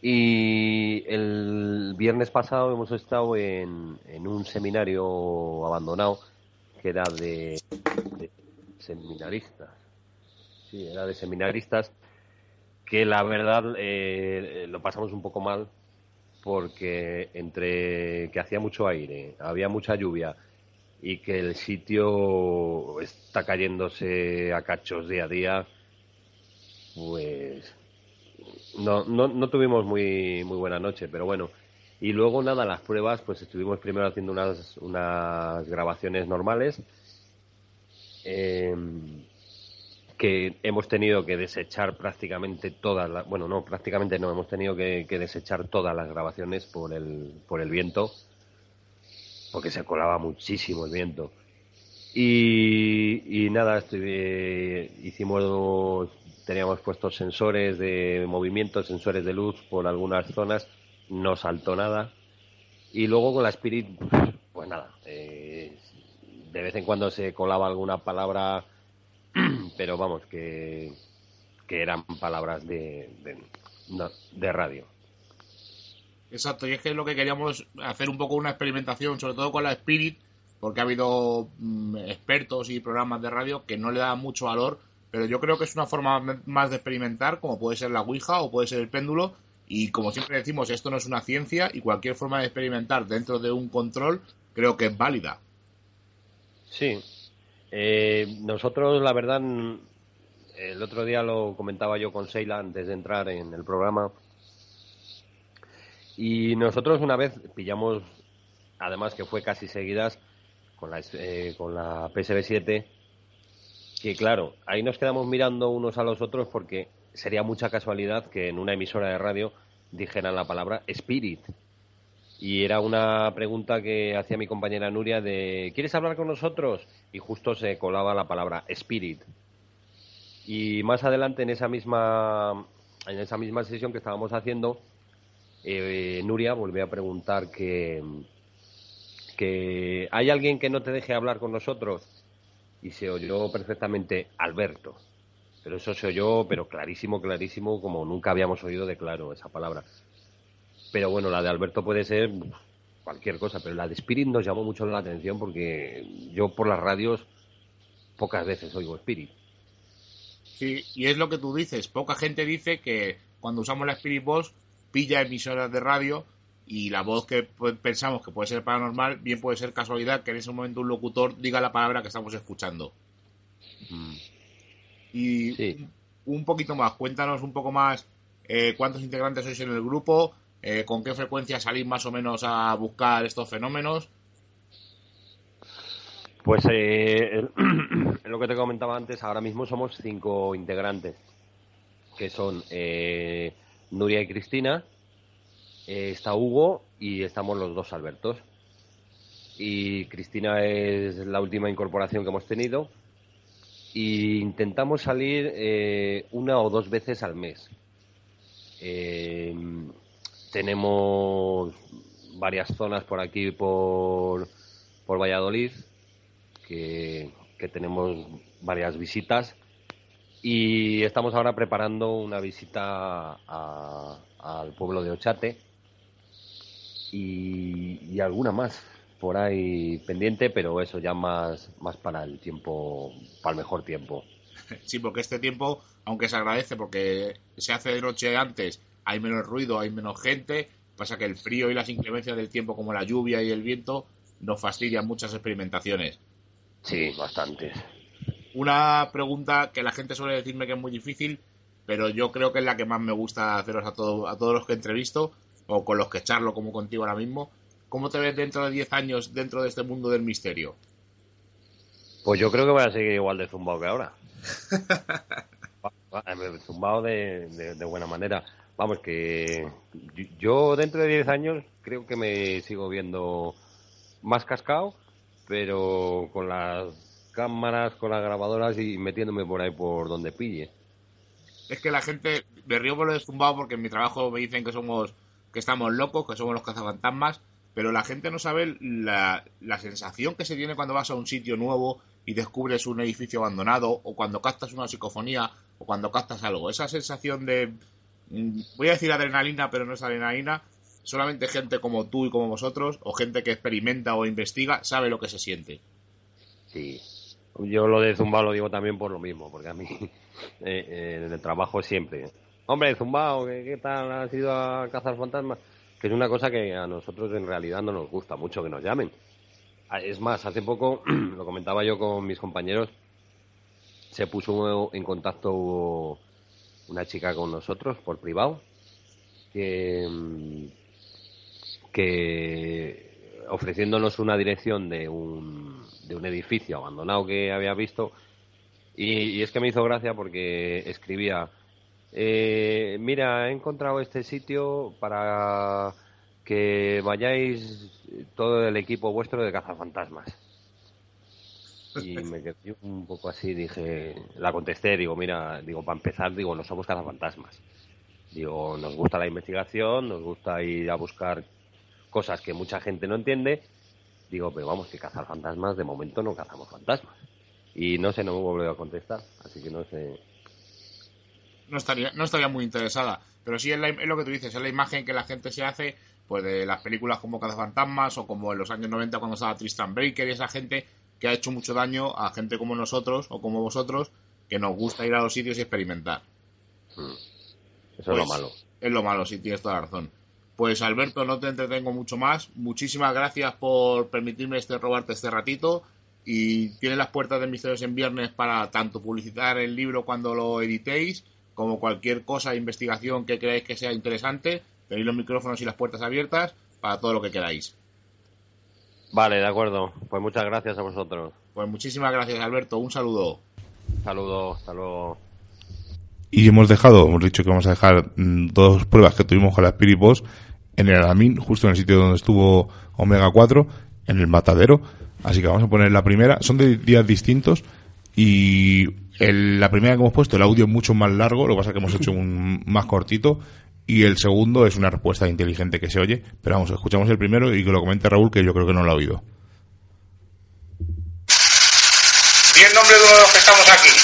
y el viernes pasado hemos estado en, un seminario abandonado que era de, seminaristas. Sí, era de seminaristas que la verdad eh, lo pasamos un poco mal porque entre que hacía mucho aire, había mucha lluvia y que el sitio está cayéndose a cachos día a día, pues no, no, no tuvimos muy, muy buena noche, pero bueno. Y luego, nada, las pruebas, pues estuvimos primero haciendo unas, unas grabaciones normales em, que hemos tenido que desechar prácticamente todas las, bueno, no, prácticamente no, hemos tenido que, desechar todas las grabaciones por el, por el viento, porque se colaba muchísimo el viento. Y, y nada, hicimos teníamos puestos sensores de movimiento, sensores de luz por algunas zonas, no saltó nada. Y luego con la Spirit, pues nada, eh, de vez en cuando se colaba alguna palabra, pero vamos, que, que eran palabras de, de, radio. Exacto, y es que es lo que queríamos hacer un poco una experimentación, sobre todo con la Spirit, porque ha habido mm, expertos y programas de radio que no le dan mucho valor pero yo creo que es una forma más de experimentar, como puede ser la Ouija o puede ser el péndulo, y como siempre decimos, esto no es una ciencia y cualquier forma de experimentar dentro de un control creo que es válida. Sí. Eh, nosotros, la verdad, el otro día lo comentaba yo con Seila antes de entrar en el programa. Y nosotros una vez pillamos, además que fue casi seguidas, con la, eh, con la PSB 7, que claro, ahí nos quedamos mirando unos a los otros porque sería mucha casualidad que en una emisora de radio dijeran la palabra spirit. Y era una pregunta que hacía mi compañera Nuria de ¿quieres hablar con nosotros? Y justo se colaba la palabra spirit. Y más adelante en esa misma en esa misma sesión que estábamos haciendo, eh, Nuria volvió a preguntar que, que ¿hay alguien que no te deje hablar con nosotros? y se oyó perfectamente Alberto. Pero eso se oyó, pero clarísimo, clarísimo, como nunca habíamos oído de claro esa palabra. Pero bueno, la de Alberto puede ser cualquier cosa, pero la de Spirit nos llamó mucho la atención porque yo por las radios pocas veces oigo Spirit. Sí, y es lo que tú dices. Poca gente dice que cuando usamos la Spirit Box pilla emisoras de radio y la voz que pensamos que puede ser paranormal, bien puede ser casualidad que en ese momento un locutor diga la palabra que estamos escuchando. Mm. Y un poquito más, cuéntanos un poco más eh, cuántos integrantes sois en el grupo, eh, con qué frecuencia salís más o menos a buscar estos fenómenos. Pues eh, lo que te comentaba antes, ahora mismo somos cinco integrantes, que son Nuria y Cristina, eh, está Hugo y estamos los dos Albertos. Y Cristina es la última incorporación que hemos tenido. Y intentamos salir eh, una o dos veces al mes. Eh, tenemos varias zonas por aquí, por, por Valladolid, que, que tenemos varias visitas. Y estamos ahora preparando una visita al pueblo de Ochate, y, alguna más por ahí pendiente, pero eso ya más, más para el tiempo, para el mejor tiempo. Sí, porque este tiempo, aunque se agradece porque se hace de noche antes, hay menos ruido, hay menos gente, pasa que el frío y las inclemencias del tiempo como la lluvia y el viento nos fastidian muchas experimentaciones. Sí, bastante. Una pregunta que la gente suele decirme que es muy difícil, pero yo creo que es la que más me gusta haceros a, todo, a todos los que entrevisto, o con los que charlo como contigo ahora mismo, ¿cómo te ves dentro de 10 años dentro de este mundo del misterio? Pues yo creo que voy a seguir igual de zumbado que ahora. zumbado de, de, buena manera. vamos, que yo dentro de 10 años creo que me sigo viendo más cascado, pero con las cámaras, con las grabadoras y metiéndome por ahí por donde pille. Es que la gente, me río por lo de zumbado porque en mi trabajo me dicen que somos, que estamos locos, que somos los cazafantasmas, pero la gente no sabe la, la sensación que se tiene cuando vas a un sitio nuevo y descubres un edificio abandonado, o cuando captas una psicofonía, o cuando captas algo. Esa sensación de, mm, voy a decir adrenalina, pero no es adrenalina, solamente gente como tú y como vosotros, o gente que experimenta o investiga, sabe lo que se siente. Sí, yo lo de Zumbao lo digo también por lo mismo, porque a mí eh, eh, en el trabajo siempre. Hombre, Zumbao, ¿qué, ¿qué, tal has ido a cazar fantasmas? Que es una cosa que a nosotros en realidad no nos gusta mucho que nos llamen. Ah, es más, hace poco, lo comentaba yo con mis compañeros, se puso en contacto una chica con nosotros por privado que, que ofreciéndonos una dirección de un, de un edificio abandonado que había visto y es que me hizo gracia porque escribía eh, mira he encontrado este sitio para que vayáis todo el equipo vuestro de cazafantasmas. Y me quedé un poco así, dije, la contesté, digo, mira, digo, para empezar, digo, no somos cazafantasmas. Digo, nos gusta la investigación, nos gusta ir a buscar cosas que mucha gente no entiende. Digo, pero vamos, que cazar fantasmas, de momento no cazamos fantasmas. Y no sé, no me volvió a contestar, así que no sé. No estaría, no estaría muy interesada, pero sí es, la, es lo que tú dices, es la imagen que la gente se hace pues de las películas como Cazafantasmas o como en los años 90 cuando estaba Tristan Breaker y esa gente que ha hecho mucho daño a gente como nosotros o como vosotros que nos gusta ir a los sitios y experimentar. Hmm. Eso pues, es lo malo. Es lo malo, sí, tienes toda la razón. Pues Alberto, no te entretengo mucho más. Muchísimas gracias por permitirme este robarte este ratito. Y tienes las puertas de Misterios en Viernes para tanto publicitar el libro cuando lo editéis, como cualquier cosa de investigación que creáis que sea interesante Tenéis los micrófonos y las puertas abiertas para todo lo que queráis. Vale, de acuerdo. Pues muchas gracias a vosotros. Pues muchísimas gracias, Alberto. Un saludo. Saludo, hasta luego. Y hemos dejado, hemos dicho que vamos a dejar mm, dos pruebas que tuvimos con la Spirit Boss en el Alamin, justo en el sitio donde estuvo Omega 4, en el matadero. Así que vamos a poner la primera. Son de días distintos y el, la primera que hemos puesto, el audio es mucho más largo, lo que pasa es que hemos hecho un más cortito y el segundo es una respuesta inteligente que se oye. Pero vamos, escuchamos el primero y que lo comente Raúl, que yo creo que no lo ha oído. Di el nombre de los que estamos aquí.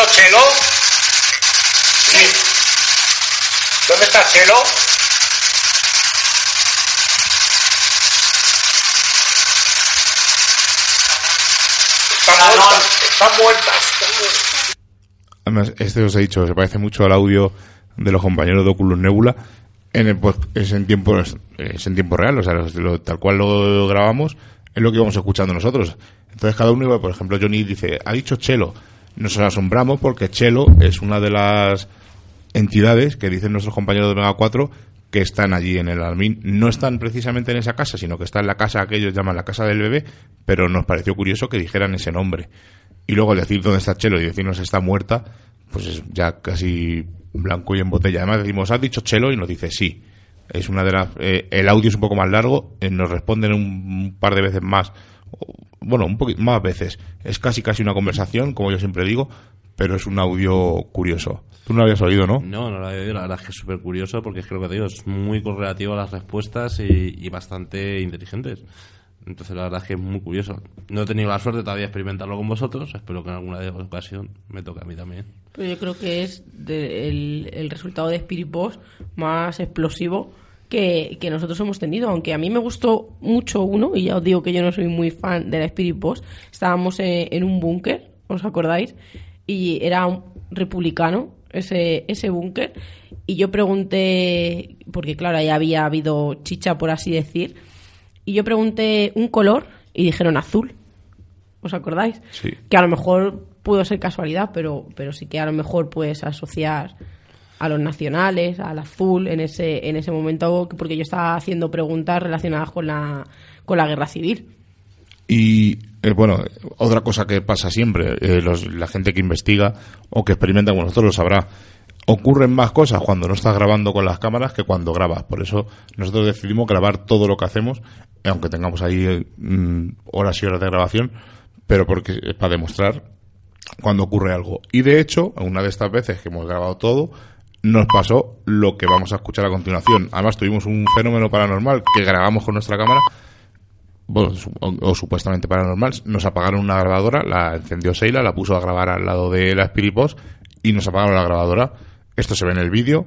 ¿Has dicho Chelo? Sí. ¿Dónde está Chelo? Están muertas, Además, este os he dicho, se parece mucho al audio de los compañeros de Oculus Nebula. En el, pues, es en tiempo es en tiempo real, o sea, lo, tal cual lo grabamos es lo que íbamos escuchando nosotros. Entonces cada uno iba, por ejemplo, Johnny dice, ha dicho Chelo. Nos asombramos porque Chelo es una de las entidades que dicen nuestros compañeros de Mega 4 que están allí en el Almin. No están precisamente en esa casa, sino que está en la casa que ellos llaman la casa del bebé, pero nos pareció curioso que dijeran ese nombre. Y luego decir dónde está Chelo y decirnos está muerta, pues es ya casi blanco y en botella. Además decimos, ¿has dicho Chelo? Y nos dice sí. Es una de las. Eh, el audio es un poco más largo, eh, nos responden un par de veces más, bueno, un poquito más veces. Es casi casi una conversación, como yo siempre digo, pero es un audio curioso. Tú no lo habías oído, ¿no? No, no lo había oído. La verdad es que es súper curioso porque es que lo que te digo es muy correlativo a las respuestas y, bastante inteligentes. Entonces la verdad es que es muy curioso. No he tenido la suerte todavía de experimentarlo con vosotros. Espero que en alguna ocasión me toque a mí también. Pero yo creo que es el, resultado de Spirit Boss más explosivo que, nosotros hemos tenido. Aunque a mí me gustó mucho uno, y ya os digo que yo no soy muy fan de la Spirit Boss. Estábamos en un búnker, ¿os acordáis? y era un republicano ese, ese búnker. Y yo pregunté, porque claro, ahí había habido chicha, por así decir, y yo pregunté un color y dijeron azul. ¿Os acordáis? Sí. Que a lo mejor pudo ser casualidad, pero, pero sí que a lo mejor puedes asociar. A los nacionales, al azul, en ese, en ese momento, porque yo estaba haciendo preguntas relacionadas con la, con la guerra civil. Y eh, bueno, otra cosa que pasa siempre, eh, los- la gente que investiga o que experimenta con nosotros lo sabrá. Ocurren más cosas cuando no estás grabando con las cámaras que cuando grabas. Por eso nosotros decidimos grabar todo lo que hacemos, aunque tengamos ahí mm, horas y horas de grabación, pero porque es para demostrar cuando ocurre algo. Y de hecho, una de estas veces que hemos grabado todo, nos pasó lo que vamos a escuchar a continuación. Además, tuvimos un fenómeno paranormal que grabamos con nuestra cámara bueno, o, o supuestamente paranormal, nos apagaron una grabadora, la encendió Seila, la puso a grabar al lado de la Spirit Box y nos apagaron la grabadora. Esto se ve en el vídeo,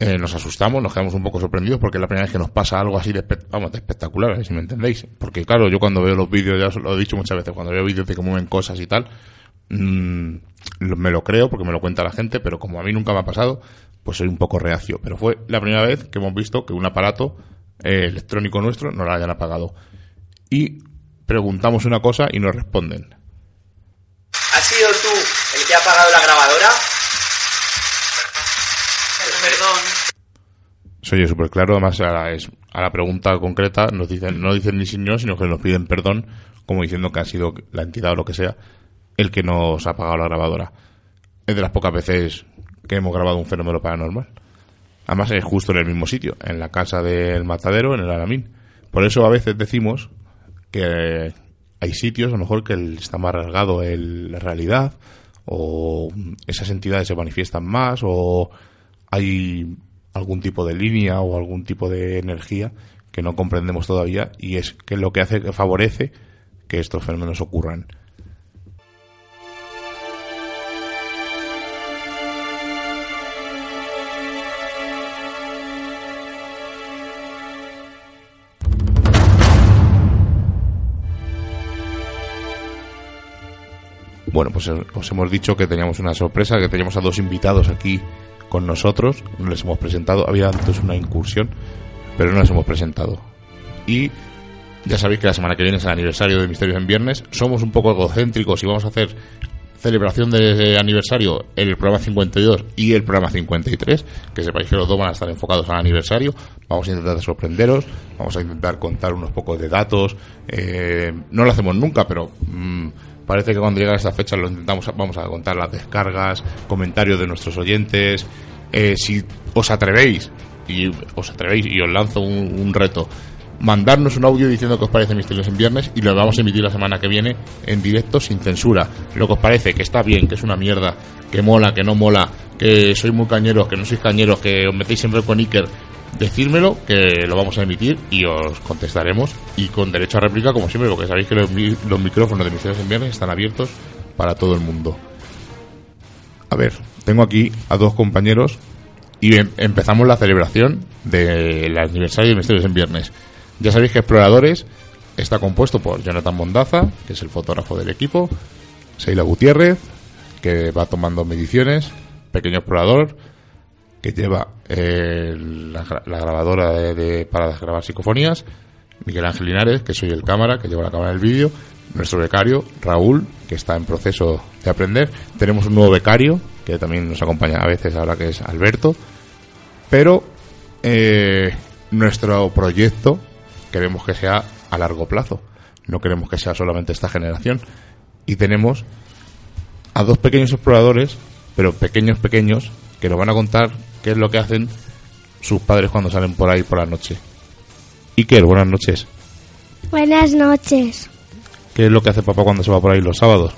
eh, nos asustamos, nos quedamos un poco sorprendidos porque es la primera vez que nos pasa algo así de, vamos, de espectacular, si me entendéis. Porque claro, yo cuando veo los vídeos, ya os lo he dicho muchas veces, cuando veo vídeos de que mueven cosas y tal, mm, lo- me lo creo porque me lo cuenta la gente, pero como a mí nunca me ha pasado, pues soy un poco reacio. Pero fue la primera vez que hemos visto que un aparato eh, electrónico nuestro no lo hayan apagado y preguntamos una cosa y nos responden. ¿Has sido tú el que ha apagado la grabadora? Perdón. Se oye súper claro, además a la, es- a la pregunta concreta nos dicen, no dicen ni sí ni no, sino que nos piden perdón, como diciendo que ha sido la entidad o lo que sea el que nos ha apagado la grabadora. Es de las pocas veces que hemos grabado un fenómeno paranormal. Además es justo en el mismo sitio, en la casa del matadero, en el Alamín. Por eso a veces decimos que hay sitios, a lo mejor, que está más rasgado el- la realidad, o esas entidades se manifiestan más, o hay algún tipo de línea o algún tipo de energía que no comprendemos todavía, y es que lo que hace que favorece que estos fenómenos ocurran. Bueno, pues eh, os hemos dicho que teníamos una sorpresa, que teníamos a dos invitados aquí con nosotros, no les hemos presentado, había antes una incursión, pero no les hemos presentado. Y ya sabéis que la semana que viene es el aniversario de Misterios en Viernes, somos un poco egocéntricos y vamos a hacer celebración de aniversario el programa 52 y el programa 53, que sepáis que los dos van a estar enfocados al aniversario, vamos a intentar sorprenderos, vamos a intentar contar unos pocos de datos, eh, no lo hacemos nunca, pero mm, parece que cuando llega esta fecha lo intentamos, vamos a contar las descargas, comentarios de nuestros oyentes, eh, si os atrevéis, y os atrevéis y os lanzo un, un reto, mandarnos un audio diciendo que os parece Misterios en Viernes y lo vamos a emitir la semana que viene en directo sin censura. Lo que os parece, que está bien, que es una mierda, que mola, que no mola, que sois muy cañeros, que no sois cañeros, que os metéis siempre con Iker, decírmelo, que lo vamos a emitir y os contestaremos y con derecho a réplica como siempre, porque sabéis que los, mi- los micrófonos de Misterios en Viernes están abiertos para todo el mundo. A ver, tengo aquí a dos compañeros y em- empezamos la celebración del aniversario de Misterios en Viernes. Ya sabéis que Exploradores está compuesto por Jonathan Mondaza, que es el fotógrafo del equipo, Seila Gutiérrez, que va tomando mediciones, Pequeño Explorador, que lleva eh, la, gra- la grabadora de- para grabar psicofonías, Miguel Ángel Linares, que soy el cámara, que lleva la cámara del vídeo, nuestro becario, Raúl, que está en proceso de aprender. Tenemos un nuevo becario, que también nos acompaña a veces ahora, que es Alberto. Pero eh, nuestro proyecto queremos que sea a largo plazo. No queremos que sea solamente esta generación. Y tenemos a dos pequeños exploradores, pero pequeños, pequeños, que nos van a contar qué es lo que hacen sus padres cuando salen por ahí por la noche. Iker, buenas noches. Buenas noches. ¿Qué es lo que hace papá cuando se va por ahí los sábados?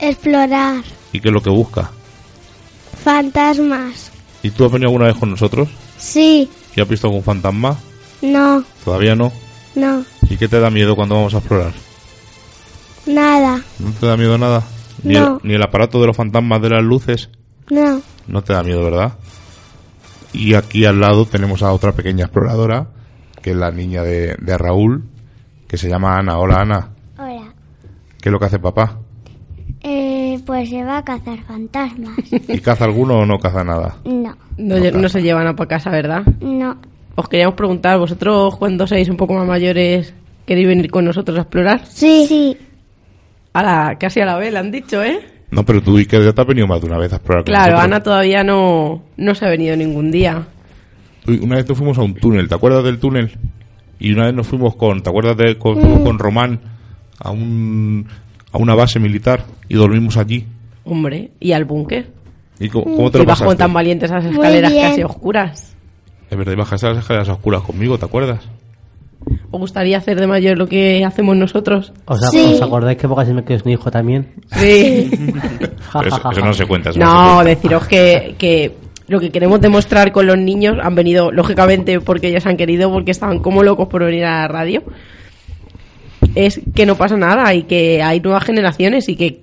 Explorar. ¿Y qué es lo que busca? Fantasmas. ¿Y tú has venido alguna vez con nosotros? Sí. ¿Y has visto algún fantasma? No. Todavía no. No. ¿Y qué te da miedo cuando vamos a explorar? Nada. ¿No te da miedo nada? ¿Ni, No. el, ni el aparato de los fantasmas de las luces? No. No te da miedo, ¿verdad? Y aquí al lado tenemos a otra pequeña exploradora, que es la niña de, de Raúl, que se llama Ana. Hola, Ana. Hola. ¿Qué es lo que hace papá? Eh, pues se va a cazar fantasmas. ¿Y caza alguno o no caza nada? No. No, se llevan a para casa, ¿verdad? No. Os queríamos preguntar, ¿vosotros cuando seáis un poco más mayores queréis venir con nosotros a explorar? Sí. Sí. A la, casi a la vez, le han dicho, ¿eh? No, pero tú y que ya te has venido más de una vez a explorar con Claro, nosotros. Ana todavía no, no se ha venido ningún día. Uy, Una vez nos fuimos a un túnel, ¿te acuerdas del túnel? Y una vez nos fuimos con, ¿te acuerdas de con, fuimos con Román a un a una base militar y dormimos allí? Hombre, ¿y al búnker? ¿Y cómo, cómo te lo Y bajo pasaste? tan valientes esas Muy escaleras bien. casi oscuras. Es verdad, y bajaste las escaleras oscuras conmigo, ¿te acuerdas? ¿Os gustaría hacer de mayor lo que hacemos nosotros? ¿Os, ac- Sí. ¿os acordáis que pocas me quedó un hijo también? Sí. Pero eso, eso no se cuenta. eso No, se cuenta. deciros que, que lo que queremos demostrar con los niños han venido, lógicamente, porque ellos han querido, porque estaban como locos por venir a la radio. Es que no pasa nada y que hay nuevas generaciones y que,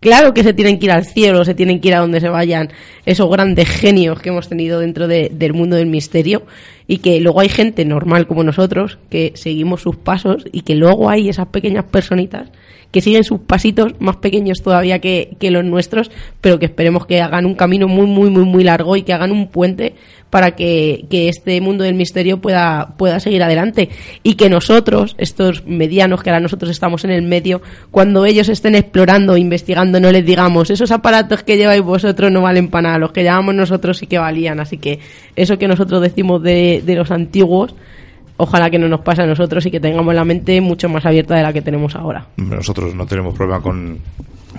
claro que se tienen que ir al cielo, se tienen que ir a donde se vayan esos grandes genios que hemos tenido dentro de- del mundo del misterio y que luego hay gente normal como nosotros que seguimos sus pasos y que luego hay esas pequeñas personitas que siguen sus pasitos más pequeños todavía que, que los nuestros, pero que esperemos que hagan un camino muy, muy, muy, muy largo y que hagan un puente para que, que este mundo del misterio pueda, pueda seguir adelante. Y que nosotros, estos medianos, que ahora nosotros estamos en el medio, cuando ellos estén explorando, investigando, no les digamos, esos aparatos que lleváis vosotros no valen para nada, los que llevamos nosotros sí que valían. Así que eso que nosotros decimos de, de los antiguos, ojalá que no nos pase a nosotros y que tengamos la mente mucho más abierta de la que tenemos ahora. Nosotros no tenemos problema con,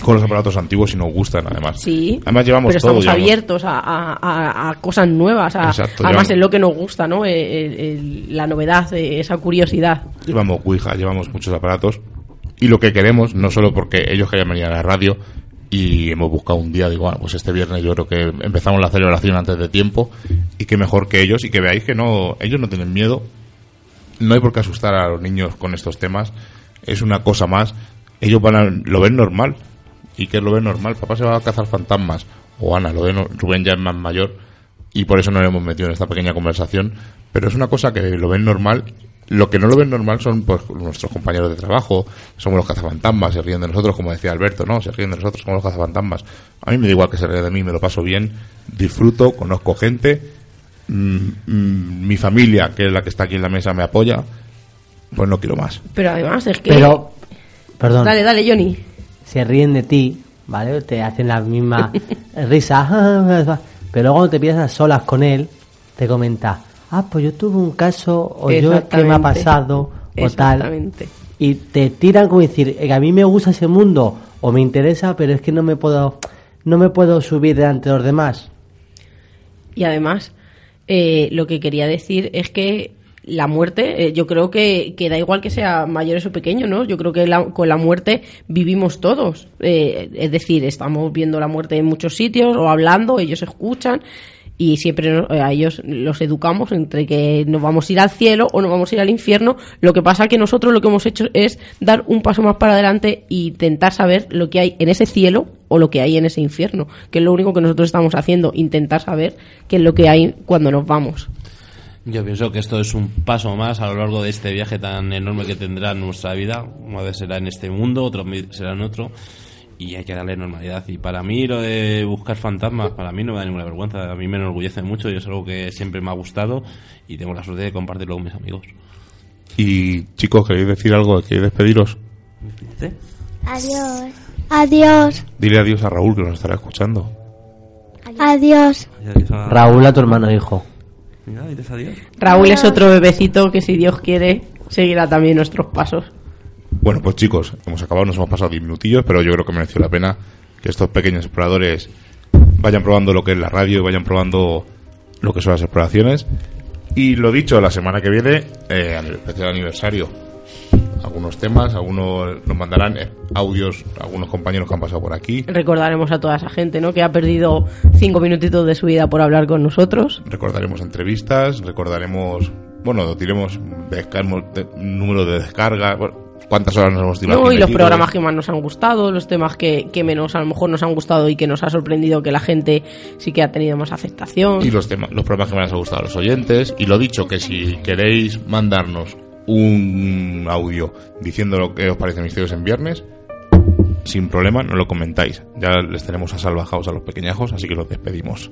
con los aparatos antiguos y nos gustan, además. Sí. Además llevamos pero todo. estamos abiertos a, a- cosas nuevas, a- Exacto, además llevamos- es lo que nos gusta, ¿no? Eh, el- el- la novedad, eh, esa curiosidad. Llevamos Ouija, llevamos muchos aparatos. Y lo que queremos, no solo porque ellos querían venir a la radio y hemos buscado un día, digo, bueno, pues este viernes yo creo que empezamos la celebración antes de tiempo y que mejor que ellos y que veáis que no, ellos no tienen miedo. No hay por qué asustar a los niños con estos temas. Es una cosa más. Ellos van a, lo ven normal. ¿Y qué lo ven normal? Papá se va a cazar fantasmas. O Ana, lo ven, Rubén ya es más mayor y por eso no lo hemos metido en esta pequeña conversación. Pero es una cosa que lo ven normal. Lo que no lo ven normal son pues, nuestros compañeros de trabajo, somos los cazafantasmas, se ríen de nosotros, como decía Alberto, ¿no? Se ríen de nosotros, somos los cazafantasmas. A mí me da igual que se ríen de mí, me lo paso bien, disfruto, conozco gente, mm, mm, mi familia, que es la que está aquí en la mesa, me apoya, pues no quiero más. Pero además es que... Pero, perdón, Dale, dale, Johnny. se ríen de ti, ¿vale? Te hacen la misma risa, pero luego cuando te piensas solas con él, te comenta, ah, pues yo tuve un caso, o yo es que me ha pasado, o tal. Y te tiran como decir, "Eh, a mí me gusta ese mundo, o me interesa, pero es que no me puedo, no me puedo subir delante de los demás. Y además, eh, lo que quería decir es que la muerte, eh, yo creo que, que da igual que sea mayores o pequeños, ¿no? Yo creo que la- con la muerte vivimos todos. Eh, es decir, estamos viendo la muerte en muchos sitios o hablando, ellos escuchan y siempre no- a ellos los educamos entre que nos vamos a ir al cielo o nos vamos a ir al infierno. Lo que pasa que nosotros lo que hemos hecho es dar un paso más para adelante e intentar saber lo que hay en ese cielo o lo que hay en ese infierno, que es lo único que nosotros estamos haciendo, intentar saber qué es lo que hay cuando nos vamos. Yo pienso que esto es un paso más a lo largo de este viaje tan enorme que tendrá nuestra vida. Una vez será en este mundo, otro vez será en otro. Y hay que darle normalidad. Y para mí lo de buscar fantasmas, para mí no me da ninguna vergüenza. A mí me enorgullece mucho y es algo que siempre me ha gustado y tengo la suerte de compartirlo con mis amigos. Y chicos, ¿queréis decir algo? ¿Queréis despediros? Adiós. Adiós. Dile adiós a Raúl que nos estará escuchando. Adiós. Raúl a tu hermano hijo. Raúl es otro bebecito que si Dios quiere seguirá también nuestros pasos. Bueno, pues chicos, hemos acabado, nos hemos pasado 10 minutillos, pero yo creo que mereció la pena que estos pequeños exploradores vayan probando lo que es la radio y vayan probando lo que son las exploraciones. Y lo dicho, la semana que viene, eh, el especial aniversario, algunos temas, algunos nos mandarán eh, audios, algunos compañeros que han pasado por aquí. Recordaremos a toda esa gente, ¿no? Que ha perdido cinco minutitos de su vida por hablar con nosotros. Recordaremos entrevistas, recordaremos, bueno, diremos descargamos de- número de descargas, bueno, cuántas horas nos hemos tirado. No, y los programas que más nos han gustado, los temas que, que menos a lo mejor nos han gustado y que nos ha sorprendido que la gente sí que ha tenido más aceptación. y los temas, los programas que más les ha gustado a los oyentes. Y lo dicho, que si queréis mandarnos un audio diciendo lo que os parece Misterios en Viernes, sin problema, no lo comentáis. Ya les tenemos a salvajados a los pequeñajos, así que los despedimos.